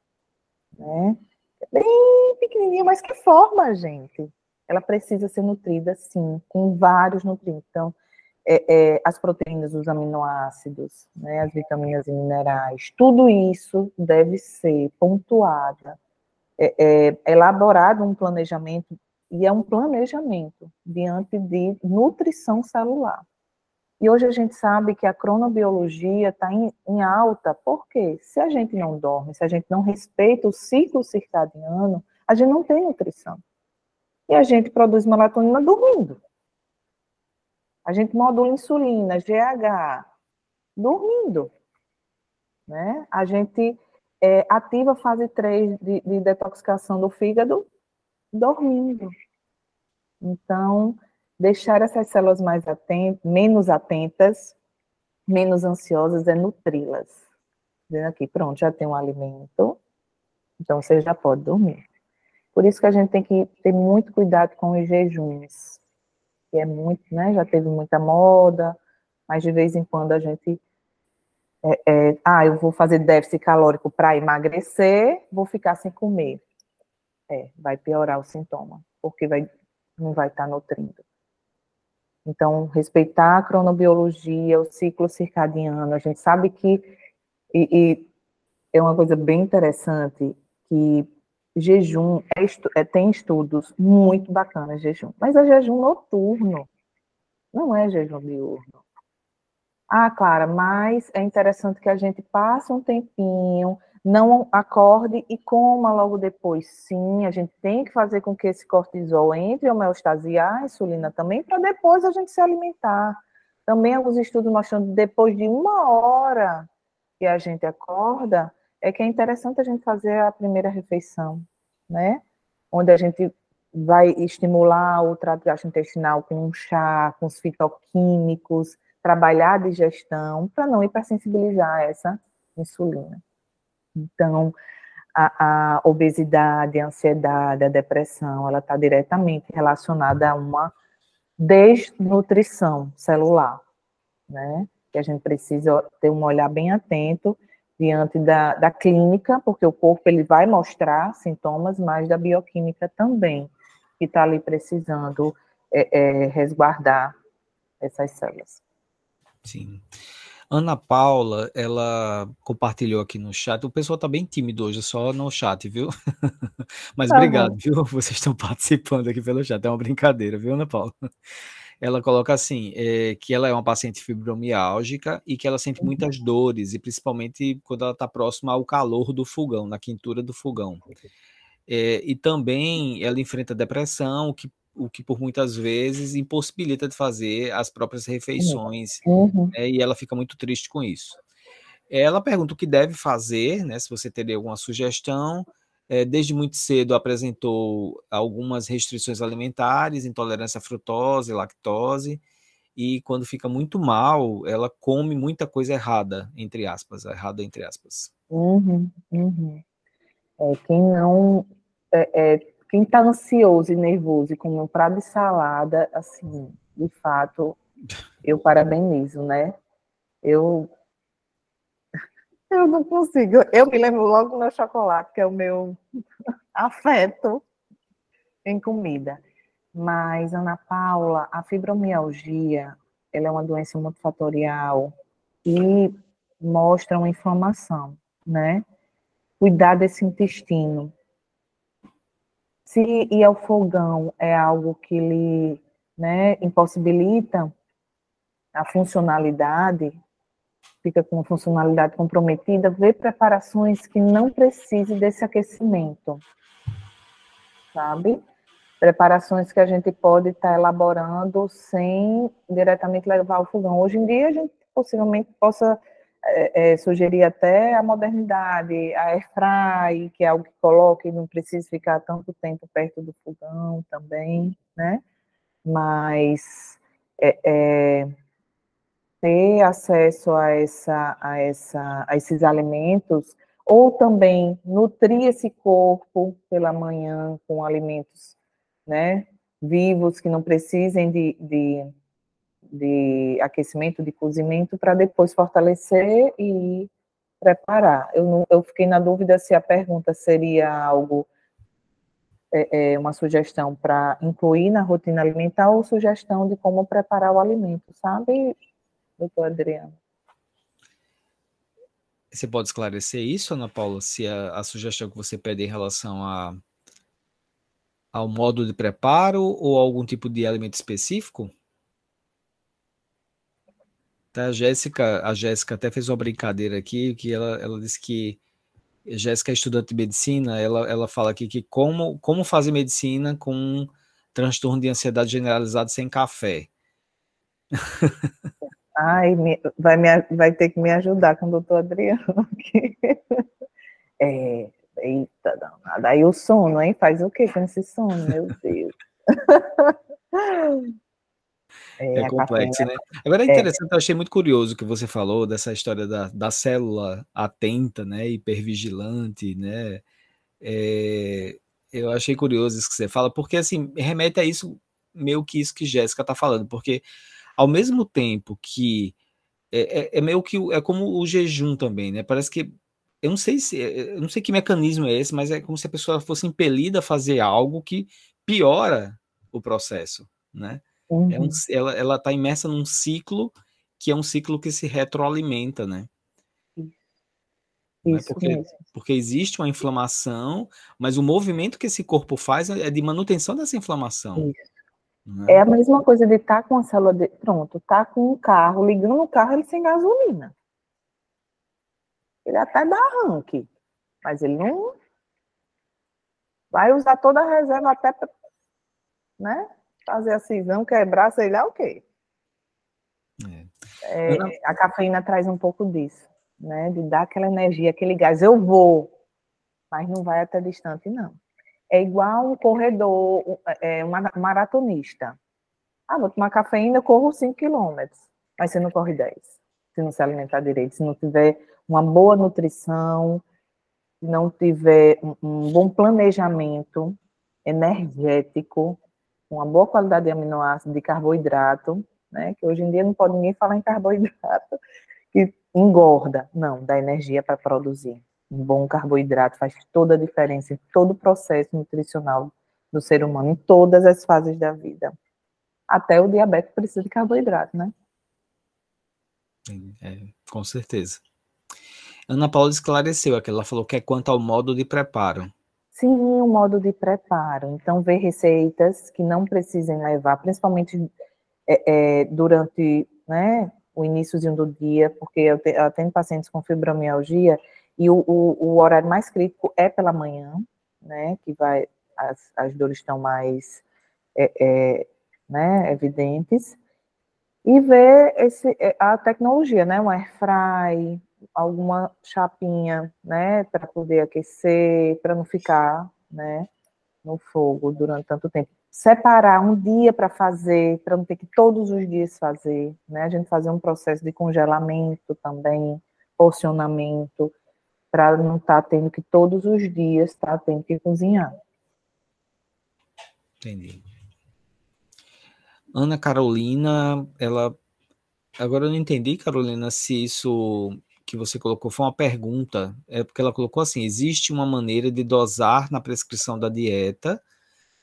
né, é bem pequenininha, mas que forma a gente? Ela precisa ser nutrida, sim, com vários nutrientes. Então, é, é, as proteínas, os aminoácidos, né, as vitaminas e minerais, tudo isso deve ser pontuado, é, é, elaborado um planejamento, e é um planejamento diante de nutrição celular. E hoje a gente sabe que a cronobiologia está em, em, alta, porque se a gente não dorme, se a gente não respeita o ciclo circadiano, a gente não tem nutrição. E a gente produz melatonina dormindo. A gente modula insulina, GH, dormindo. Né? A gente é, ativa a fase 3 de, de, detoxicação do fígado dormindo. Então, deixar essas células mais atentas, menos atentas, menos ansiosas, é nutri-las. Dizendo aqui, pronto, já tem um alimento, então você já pode dormir. Por isso que a gente tem que ter muito cuidado com os jejuns, que é muito, né, já teve muita moda, mas de vez em quando a gente é, é, ah, eu vou fazer déficit calórico para emagrecer, vou ficar sem comer. É, vai piorar o sintoma, porque vai, não vai estar tá nutrindo. Então, respeitar a cronobiologia, o ciclo circadiano, a gente sabe que, e, e é uma coisa bem interessante, que jejum, é, é, tem estudos muito bacanas, jejum, mas é jejum noturno, não é jejum diurno. Ah, Clara, mas é interessante que a gente passe um tempinho, não acorde e coma logo depois. Sim, a gente tem que fazer com que esse cortisol entre homeostasiar a insulina também, para depois a gente se alimentar. Também alguns estudos mostrando que depois de uma hora que a gente acorda, é que é interessante a gente fazer a primeira refeição, né? Onde a gente vai estimular o trato gastrointestinal com um chá, com os fitoquímicos, trabalhar a digestão para não hipersensibilizar essa insulina. Então, a, a, obesidade, a ansiedade, a depressão, ela está diretamente relacionada a uma desnutrição celular, né? Que a gente precisa ter um olhar bem atento diante da, da clínica, porque o corpo ele vai mostrar sintomas, mas da bioquímica também, que está ali precisando é, é, resguardar essas células. Sim. Ana Paula, ela compartilhou aqui no chat. O pessoal tá bem tímido hoje, só no chat, viu? Mas tá obrigado, bom. viu? Vocês estão participando aqui pelo chat. É uma brincadeira, viu, Ana Paula? Ela coloca assim, é, que ela é uma paciente fibromiálgica e que ela sente uhum. muitas dores, e principalmente quando ela está próxima ao calor do fogão, na quintura do fogão. É, e também ela enfrenta depressão, que o que por muitas vezes impossibilita de fazer as próprias refeições, uhum. né, e ela fica muito triste com isso. Ela pergunta o que deve fazer, né, se você teria alguma sugestão. É, desde muito cedo apresentou algumas restrições alimentares, intolerância à frutose, lactose, e quando fica muito mal, ela come muita coisa errada, entre aspas, errada entre aspas. Uhum, uhum. É, quem não é, é quem está ansioso e nervoso e com um prato de salada, assim, de fato, eu parabenizo, né? Eu eu não consigo. Eu me lembro logo do meu chocolate, que é o meu afeto em comida. Mas, Ana Paula, a fibromialgia, ela é uma doença multifatorial e mostra uma inflamação, né? Cuidar desse intestino. Se ir ao fogão é algo que lhe né, impossibilita a funcionalidade, fica com funcionalidade comprometida, vê preparações que não precise desse aquecimento, sabe? Preparações que a gente pode estar tá elaborando sem diretamente levar ao fogão. Hoje em dia, a gente possivelmente possa é, é, sugerir até a modernidade, a airfry, que é algo que coloca e não precisa ficar tanto tempo perto do fogão também, né? Mas é, é, acesso a, essa, a, essa, a esses alimentos, ou também nutrir esse corpo pela manhã com alimentos né, vivos que não precisem de, de de aquecimento, de cozimento, para depois fortalecer e preparar. Eu, não, eu fiquei na dúvida se a pergunta seria algo, é, é uma sugestão para incluir na rotina alimentar ou sugestão de como preparar o alimento, sabe, doutor Adriano? Você pode esclarecer isso, Ana Paula, se a, a sugestão que você pede em relação a, ao modo de preparo ou algum tipo de alimento específico? Tá, a Jéssica, a Jéssica até fez uma brincadeira aqui, que ela, ela disse que Jéssica é estudante de medicina, ela, ela fala aqui que como, como fazer medicina com um transtorno de ansiedade generalizado sem café. Ai, vai, me, vai ter que me ajudar com o doutor Adriano aqui. É, Eita, danada. Aí o sono, hein? Faz o que com esse sono, meu Deus? É, é complexo, né? Agora é, é. interessante, é. eu achei muito curioso que você falou dessa história da, da célula atenta, né? Hipervigilante, né? É, eu achei curioso isso que você fala, porque assim, remete a isso, meio que isso que Jéssica está falando, porque ao mesmo tempo que é, é, é, meio que é como o jejum também, né? Parece que eu não sei se eu não sei que mecanismo é esse, mas é como se a pessoa fosse impelida a fazer algo que piora o processo, né? Uhum. É um, uhum. ela ela está imersa num ciclo que é um ciclo que se retroalimenta, né? Isso, porque, porque existe uma inflamação, mas o movimento que esse corpo faz é de manutenção dessa inflamação. Isso. Né? É a mesma coisa de estar tá com a célula de. Pronto, tá com um carro, ligando o carro, ele sem gasolina. Ele até dá arranque, mas ele não vai usar toda a reserva até para né, fazer a cisão, quebrar, sei lá o quê. É. É, a cafeína traz um pouco disso, né? De dar aquela energia, aquele gás. Eu vou, mas não vai até distante, não. É igual um corredor, é, um maratonista. Ah, vou tomar cafeína, eu corro 5 quilômetros, mas você não corre 10, se não se alimentar direito, se não tiver uma boa nutrição, se não tiver um bom planejamento energético, uma boa qualidade de aminoácido, de carboidrato, né? Que hoje em dia não pode ninguém falar em carboidrato que engorda, não, dá energia para produzir. Um bom carboidrato faz toda a diferença em todo o processo nutricional do ser humano, em todas as fases da vida. Até o diabetes precisa de carboidrato, né? É, com certeza. Ana Paula esclareceu aqui, ela falou que é quanto ao modo de preparo. Sim, o modo de preparo. Então, ver receitas que não precisem levar, principalmente é, é, durante né, o iníciozinho do dia, porque eu, te, eu tenho pacientes com fibromialgia e o, o, o, horário mais crítico é pela manhã, né, que vai, as, as dores estão mais é, é né, evidentes, e ver esse, é, a tecnologia, né, um air fry, alguma chapinha, né, para poder aquecer, para não ficar, né, no fogo durante tanto tempo. Separar um dia para fazer, para não ter que todos os dias fazer, né? A gente fazer um processo de congelamento também, porcionamento, para não estar tá tendo que todos os dias estar tá tendo que cozinhar. Entendi. Ana Carolina, ela agora eu não entendi, Carolina, se isso que você colocou foi uma pergunta, é porque ela colocou assim: existe uma maneira de dosar na prescrição da dieta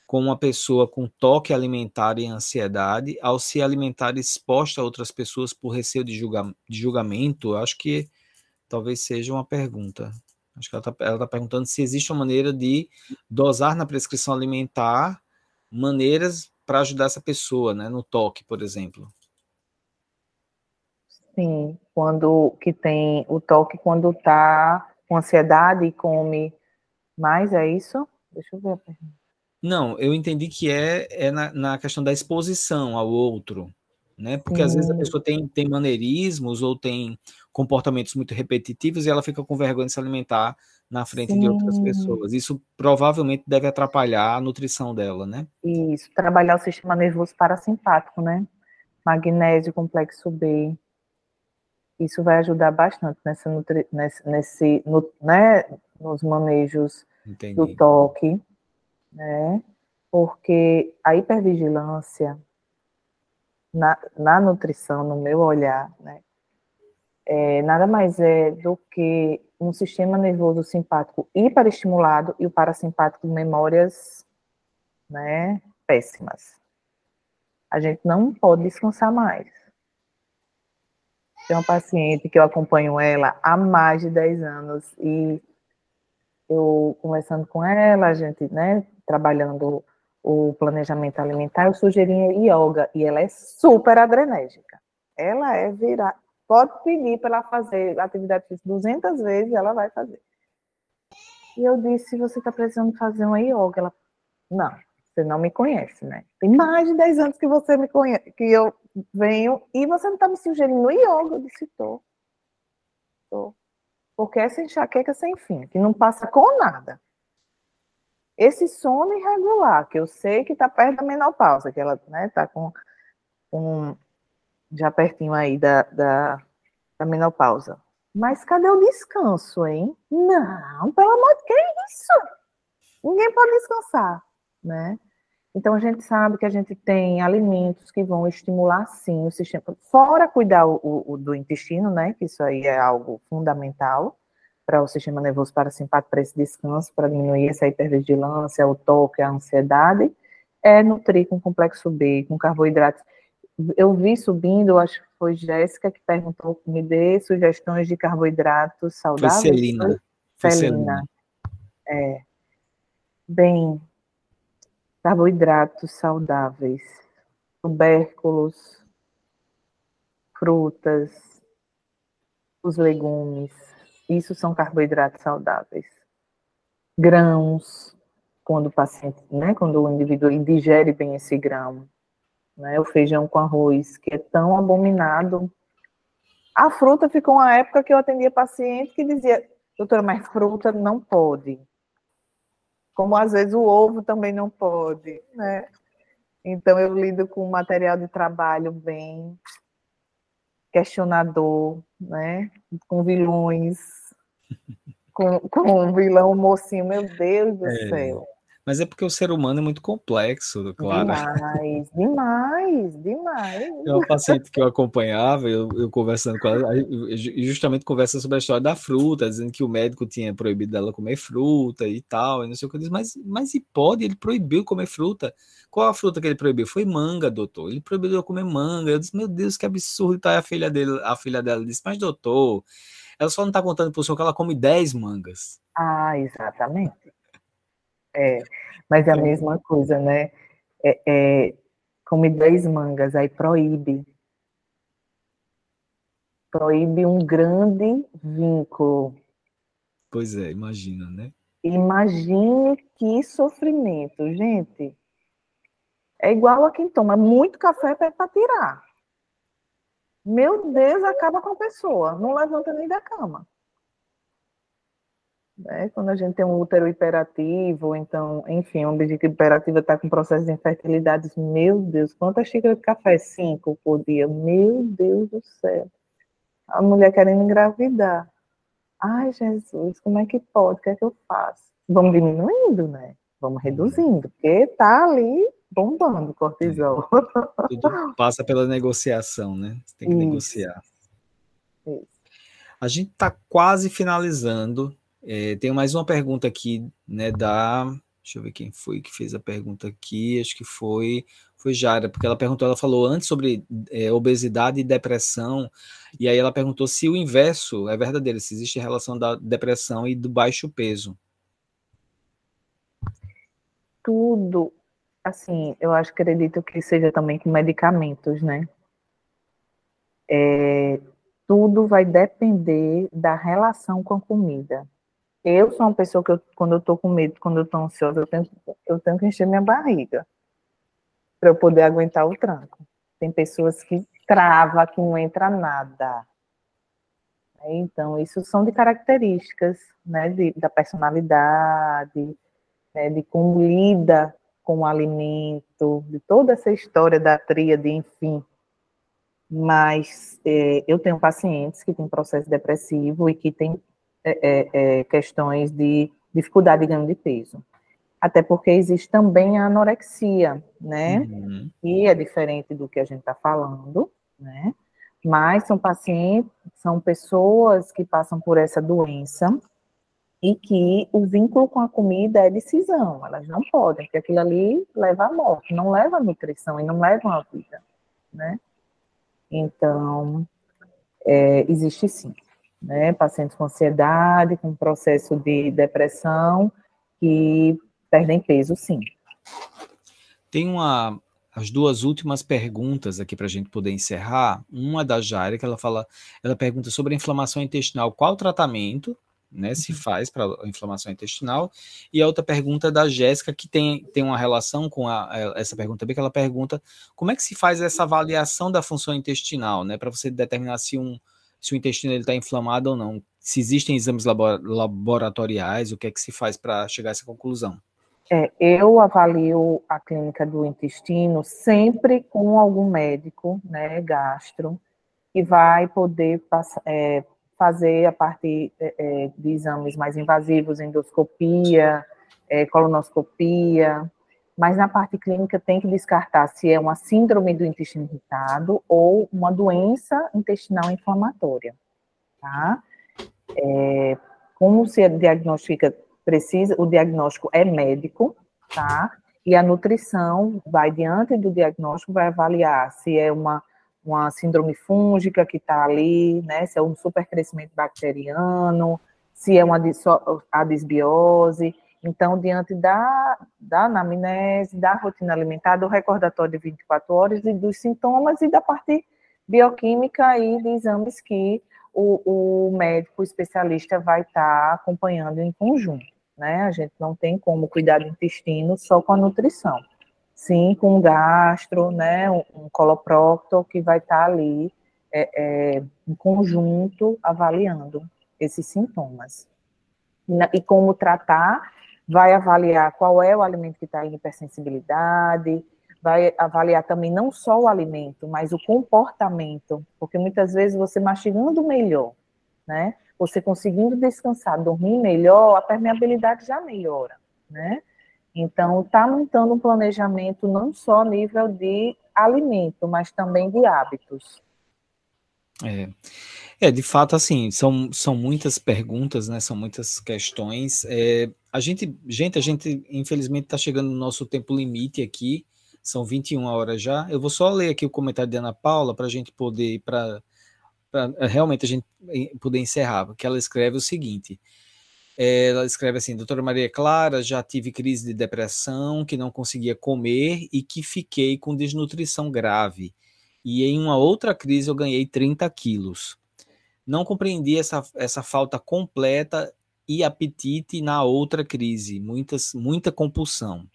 com uma pessoa com toque alimentar e ansiedade ao se alimentar exposta a outras pessoas por receio de, julga, de julgamento? Acho que talvez seja uma pergunta. Acho que ela está tá perguntando se existe uma maneira de dosar na prescrição alimentar maneiras para ajudar essa pessoa, né, no toque, por exemplo. Sim, quando que tem o toque quando tá com ansiedade e come mais, é isso? Deixa eu ver a pergunta. Não, eu entendi que é, é na, na questão da exposição ao outro, né? Porque Sim. às vezes a pessoa tem, tem maneirismos ou tem comportamentos muito repetitivos e ela fica com vergonha de se alimentar na frente Sim. de outras pessoas. Isso provavelmente deve atrapalhar a nutrição dela, né? Isso, trabalhar o sistema nervoso parasimpático, né? Magnésio, complexo B, isso vai ajudar bastante nessa nutri, nesse, nesse no, né, nos manejos Entendi. do toque, né? Porque a hipervigilância na, na nutrição, no meu olhar, né, é, nada mais é do que um sistema nervoso simpático hiperestimulado e o parasimpático memórias né, péssimas. A gente não pode descansar mais. Tem uma paciente que eu acompanho ela há mais de 10 anos e eu conversando com ela, a gente, né, trabalhando o planejamento alimentar, eu sugeri yoga e ela é super adrenérgica. Ela é virar, pode pedir para ela fazer atividade física 200 vezes, ela vai fazer. E eu disse, você está precisando fazer uma yoga? Ela, não, você não me conhece, né? Tem mais de 10 anos que você me conhece, que eu venho, e você não está me sugerindo yoga? Eu disse, tô. tô. porque essa enxaqueca sem fim, que não passa com nada. Esse sono irregular, que eu sei que está perto da menopausa, que ela está né, tá com, com já pertinho aí da, da, da menopausa. Mas cadê o descanso, hein? Não, pelo amor de que isso? Ninguém pode descansar, né? Então a gente sabe que a gente tem alimentos que vão estimular sim o sistema, fora cuidar o, o, do intestino, né? Que isso aí é algo fundamental para o sistema nervoso parasimpático para esse descanso, para diminuir essa hipervigilância, o toque, a ansiedade, é nutrir com complexo B, com carboidratos eu vi subindo, acho que foi Jéssica que perguntou, me dê sugestões de carboidratos saudáveis. Foi Celina. Foi Celina. É. Bem, carboidratos saudáveis, tubérculos, frutas, os legumes, isso são carboidratos saudáveis. Grãos, quando o paciente, né, quando o indivíduo digere bem esse grão, né, o feijão com arroz, que é tão abominado. A fruta ficou uma época que eu atendia paciente que dizia, doutora, mas fruta não pode. Como às vezes o ovo também não pode, né? Então eu lido com material de trabalho bem questionador, né? Com vilões, com, com um vilão mocinho, meu Deus do é. céu. Mas é porque o ser humano é muito complexo, claro. Demais, demais, demais. É uma paciente que eu acompanhava, eu, eu conversando com ela, justamente conversa sobre a história da fruta, dizendo que o médico tinha proibido dela comer fruta e tal, e não sei o que eu disse, mas, mas e pode? Ele proibiu comer fruta. Qual a fruta que ele proibiu? Foi manga, doutor. Ele proibiu eu comer manga. Eu disse, meu Deus, que absurdo. Tá a filha dele, a filha dela disse, mas doutor, ela só não tá contando pro senhor que ela come 10 mangas. Ah, exatamente. É, mas é a mesma coisa, né? É, é, come 10 mangas, aí proíbe. Proíbe um grande vínculo. Pois é, imagina, né? Imagine que sofrimento, gente. É igual a quem toma muito café para tirar. Meu Deus, acaba com a pessoa. Não levanta nem da cama. Né? Quando a gente tem um útero hiperativo, então, enfim, uma bexiga hiperativa está com processo de infertilidade, meu Deus, quantas xícaras de café? Cinco por dia. Meu Deus do céu. A mulher querendo engravidar. Ai, Jesus, como é que pode? O que é que eu faço? Vamos diminuindo, né? Vamos reduzindo, porque tá ali bombando o cortisol. Tudo passa pela negociação, né? Você tem que Isso. negociar. Isso. A gente está quase finalizando é, tenho mais uma pergunta aqui, né, da. Deixa eu ver quem foi que fez a pergunta aqui. Acho que foi foi Jara, porque ela perguntou, ela falou antes sobre é, obesidade e depressão, e aí ela perguntou se o inverso é verdadeiro, se existe relação da depressão e do baixo peso. Tudo, assim, eu acho, acredito que seja também com medicamentos, né? É, tudo vai depender da relação com a comida. Eu sou uma pessoa que, eu, quando eu tô com medo, quando eu tô ansiosa, eu tenho, eu tenho que encher minha barriga para eu poder aguentar o tranco. Tem pessoas que trava, que não entra nada. Então, isso são de características, né, de, da personalidade, né, de como lida com o alimento, de toda essa história da tríade, enfim. Mas é, eu tenho pacientes que têm processo depressivo e que têm é, é, é, questões de dificuldade de ganho de peso. Até porque existe também a anorexia, né? Uhum. E é diferente do que a gente está falando, né? Mas são pacientes, são pessoas que passam por essa doença e que o vínculo com a comida é decisão, elas não podem, porque aquilo ali leva à morte, não leva à nutrição e não leva à vida, né? Então, é, existe sim né? Pacientes com ansiedade, com processo de depressão, que perdem peso, sim. Tem uma, as duas últimas perguntas aqui para a gente poder encerrar. Uma da Jaira, que ela fala, ela pergunta sobre a inflamação intestinal, qual o tratamento né, se uhum. faz para a inflamação intestinal? E a outra pergunta é da Jéssica, que tem, tem uma relação com a, essa pergunta também, que ela pergunta como é que se faz essa avaliação da função intestinal, né, para você determinar se um, se o intestino está inflamado ou não. se existem exames laboratoriais, o que é que se faz para chegar a essa conclusão? É, eu avalio a clínica do intestino sempre com algum médico, né, gastro, que vai poder é, fazer a parte é, é, de exames mais invasivos, endoscopia, é, colonoscopia, mas na parte clínica tem que descartar se é uma síndrome do intestino irritado ou uma doença intestinal inflamatória, tá? É, como se diagnostica, precisa, o diagnóstico é médico, tá? E a nutrição vai, diante do diagnóstico, vai avaliar se é uma, uma síndrome fúngica que está ali, né? Se é um supercrescimento bacteriano, se é uma a disbiose. Então, diante da, da anamnese, da rotina alimentar, do recordatório de 24 horas e dos sintomas e da parte bioquímica e de exames que o, o médico especialista vai estar tá acompanhando em conjunto, né? A gente não tem como cuidar do intestino só com a nutrição. Sim, com o gastro, né? Um, um coloproctor que vai estar tá ali é, é, em conjunto avaliando esses sintomas. E, e como tratar, vai avaliar qual é o alimento que está em hipersensibilidade, vai avaliar também não só o alimento, mas o comportamento, porque muitas vezes você mastigando melhor, né? Você conseguindo descansar, dormir melhor, a permeabilidade já melhora, né? Então, tá montando um planejamento não só a nível de alimento, mas também de hábitos. É, é de fato, assim, são, são muitas perguntas, né? São muitas questões. É, a gente, gente, a gente infelizmente está chegando no nosso tempo limite aqui são 21 horas já. Eu vou só ler aqui o comentário de Ana Paula para a gente poder, para eh, realmente a gente poder encerrar, porque ela escreve o seguinte. Eh, ela escreve assim: Doutora Maria Clara, já tive crise de depressão, que não conseguia comer e que fiquei com desnutrição grave. E em uma outra crise eu ganhei 30 quilos. Não compreendi essa, essa falta completa e apetite na outra crise, muitas, muita compulsão.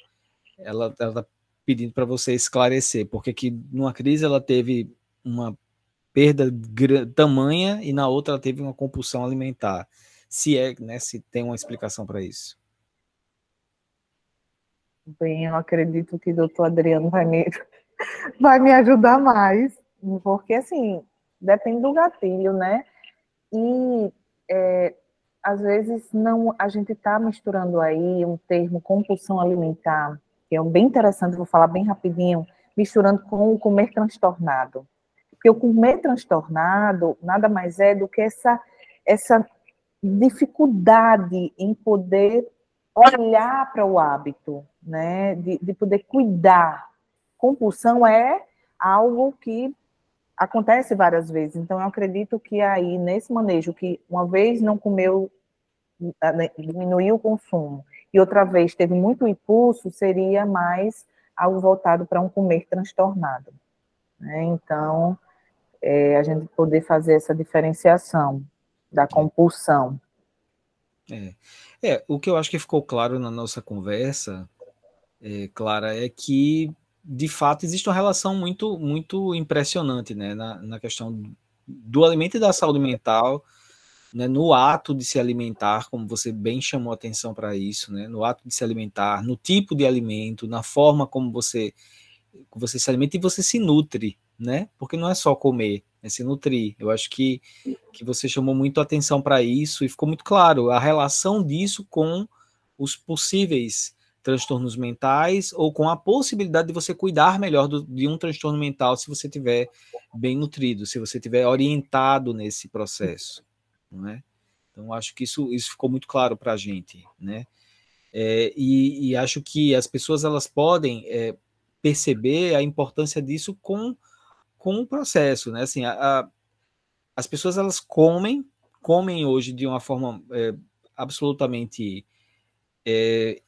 Ela, ela pedindo para você esclarecer, porque que numa crise ela teve uma perda tamanha e na outra ela teve uma compulsão alimentar. Se é, né, se tem uma explicação para isso. Bem, eu acredito que o doutor Adriano vai me, vai me ajudar mais, porque assim, depende do gatilho, né? E é, às vezes não, a gente está misturando aí um termo compulsão alimentar que é bem interessante, vou falar bem rapidinho, misturando com o comer transtornado. Porque o comer transtornado nada mais é do que essa, essa dificuldade em poder olhar para o hábito, né? De, de poder cuidar. Compulsão é algo que acontece várias vezes. Então, eu acredito que aí, nesse manejo, que uma vez não comeu, né, diminuiu o consumo, e outra vez teve muito impulso, seria mais algo voltado para um comer transtornado. Né? Então, é, a gente poder fazer essa diferenciação da compulsão. É. é, o que eu acho que ficou claro na nossa conversa, é, Clara, é que de fato existe uma relação muito muito impressionante né, na, na questão do alimento e da saúde mental né, no ato de se alimentar, como você bem chamou atenção para isso, né, no ato de se alimentar, no tipo de alimento, na forma como você você se alimenta e você se nutre, né? Porque não é só comer, é se nutrir. Eu acho que, que você chamou muito atenção para isso e ficou muito claro a relação disso com os possíveis transtornos mentais ou com a possibilidade de você cuidar melhor do, de um transtorno mental se você tiver bem nutrido, se você tiver orientado nesse processo não é? Então, acho que isso, isso ficou muito claro para a gente, né? É, e, e, acho que as pessoas elas podem é, perceber a importância disso com, com o processo, né? Assim, a, a, as pessoas elas comem, comem hoje de uma forma é, absolutamente é,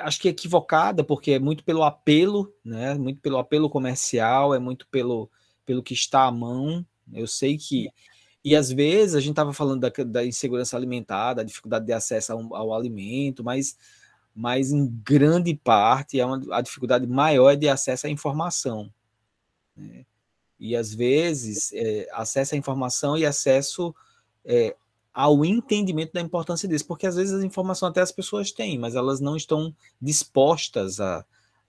acho que equivocada, porque é muito pelo apelo, né? Muito pelo apelo comercial, é muito pelo, pelo que está à mão. Eu sei que e às vezes a gente estava falando da, da, insegurança alimentar, da dificuldade de acesso ao, ao alimento, mas, mas em grande parte é uma, a dificuldade maior é de acesso à informação. Né? E às vezes é, acesso à informação e acesso é, ao entendimento da importância disso, porque às vezes as informações até as pessoas têm, mas elas não estão dispostas a,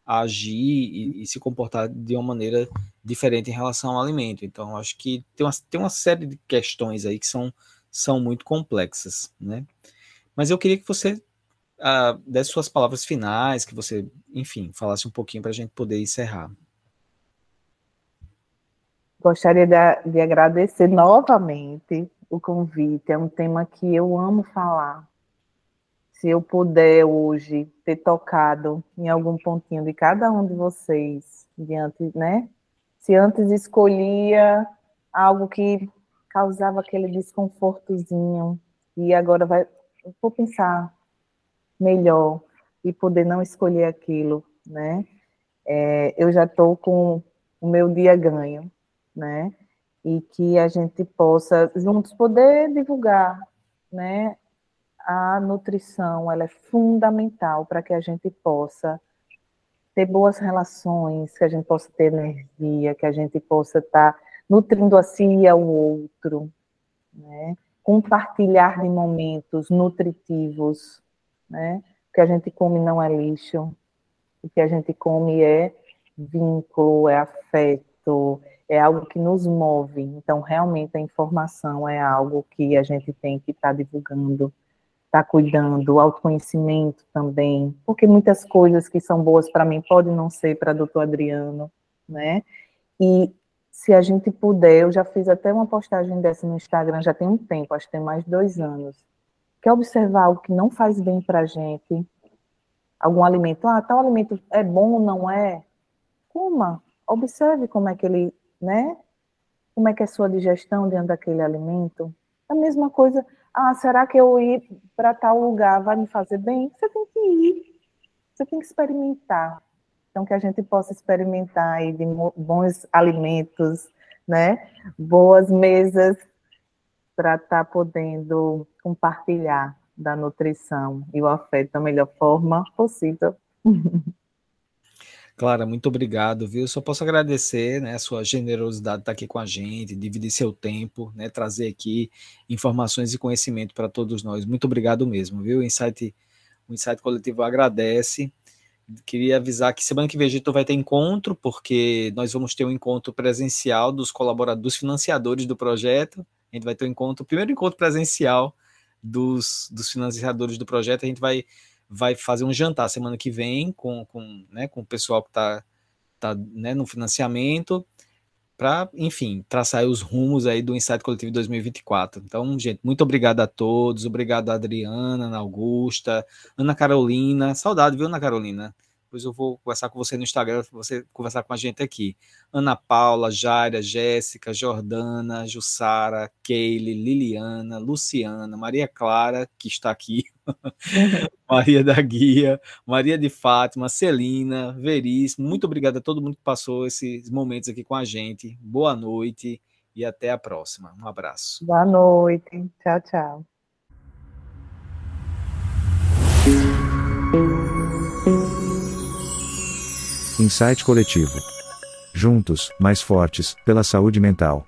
a agir e, e, se comportar de uma maneira diferente em relação ao alimento. Então, acho que tem uma, tem uma série de questões aí que são, são muito complexas, né? Mas eu queria que você uh, desse suas palavras finais, que você, enfim, falasse um pouquinho para a gente poder encerrar. Gostaria de, de agradecer novamente o convite. É um tema que eu amo falar. Se eu puder hoje ter tocado em algum pontinho de cada um de vocês, diante, né? Se antes escolhia algo que causava aquele desconfortozinho e agora vai, vou pensar melhor e poder não escolher aquilo, né? É, eu já estou com o meu dia ganho, né? E que a gente possa juntos poder divulgar, né? A nutrição, ela é fundamental para que a gente possa ter boas relações, que a gente possa ter energia, que a gente possa estar tá nutrindo a si e ao outro, né? Compartilhar de momentos nutritivos, né? O que a gente come não é lixo, o que a gente come é vínculo, é afeto, é algo que nos move. Então, realmente, a informação é algo que a gente tem que estar tá divulgando, estar tá cuidando, o autoconhecimento também, porque muitas coisas que são boas para mim podem não ser para doutor Adriano, né? E se a gente puder, eu já fiz até uma postagem dessa no Instagram, já tem um tempo, acho que tem mais de dois anos. Quer observar algo que não faz bem para a gente? Algum alimento, ah, tal alimento é bom ou não é? Coma, observe como é que ele né? Como é que é a sua digestão dentro daquele alimento? A mesma coisa, ah, será que eu ir para tal lugar vai me fazer bem? Você tem que ir, você tem que experimentar. Então, que a gente possa experimentar aí de bons alimentos, né? Boas mesas para estar tá podendo compartilhar da nutrição e o afeto da melhor forma possível. Clara, muito obrigado, viu? Só posso agradecer, né, a sua generosidade de estar aqui com a gente, dividir seu tempo, né, trazer aqui informações e conhecimento para todos nós. Muito obrigado mesmo, viu? O Insight, o Insight Coletivo agradece. Queria avisar que semana que vem a gente vai ter encontro, porque nós vamos ter um encontro presencial dos colaboradores, dos financiadores do projeto. A gente vai ter um encontro, o primeiro encontro presencial dos, dos financiadores do projeto. A gente vai vai fazer um jantar semana que vem com, com, né, com o pessoal que está tá, né, no financiamento, para, enfim, traçar os rumos aí do Insight Coletivo 2024. Então, gente, muito obrigado a todos, obrigado a Adriana, Ana Augusta, Ana Carolina, saudade, viu, Ana Carolina? Depois eu vou conversar com você no Instagram, você conversar com a gente aqui. Ana Paula, Jaira, Jéssica, Jordana, Jussara, Keile, Liliana, Luciana, Maria Clara, que está aqui, Maria da Guia, Maria de Fátima, Celina, Veríssimo. Muito obrigado a todo mundo que passou esses momentos aqui com a gente. Boa noite e até a próxima. Um abraço. Boa noite. Tchau, tchau. Insight coletivo. Juntos, mais fortes, pela saúde mental.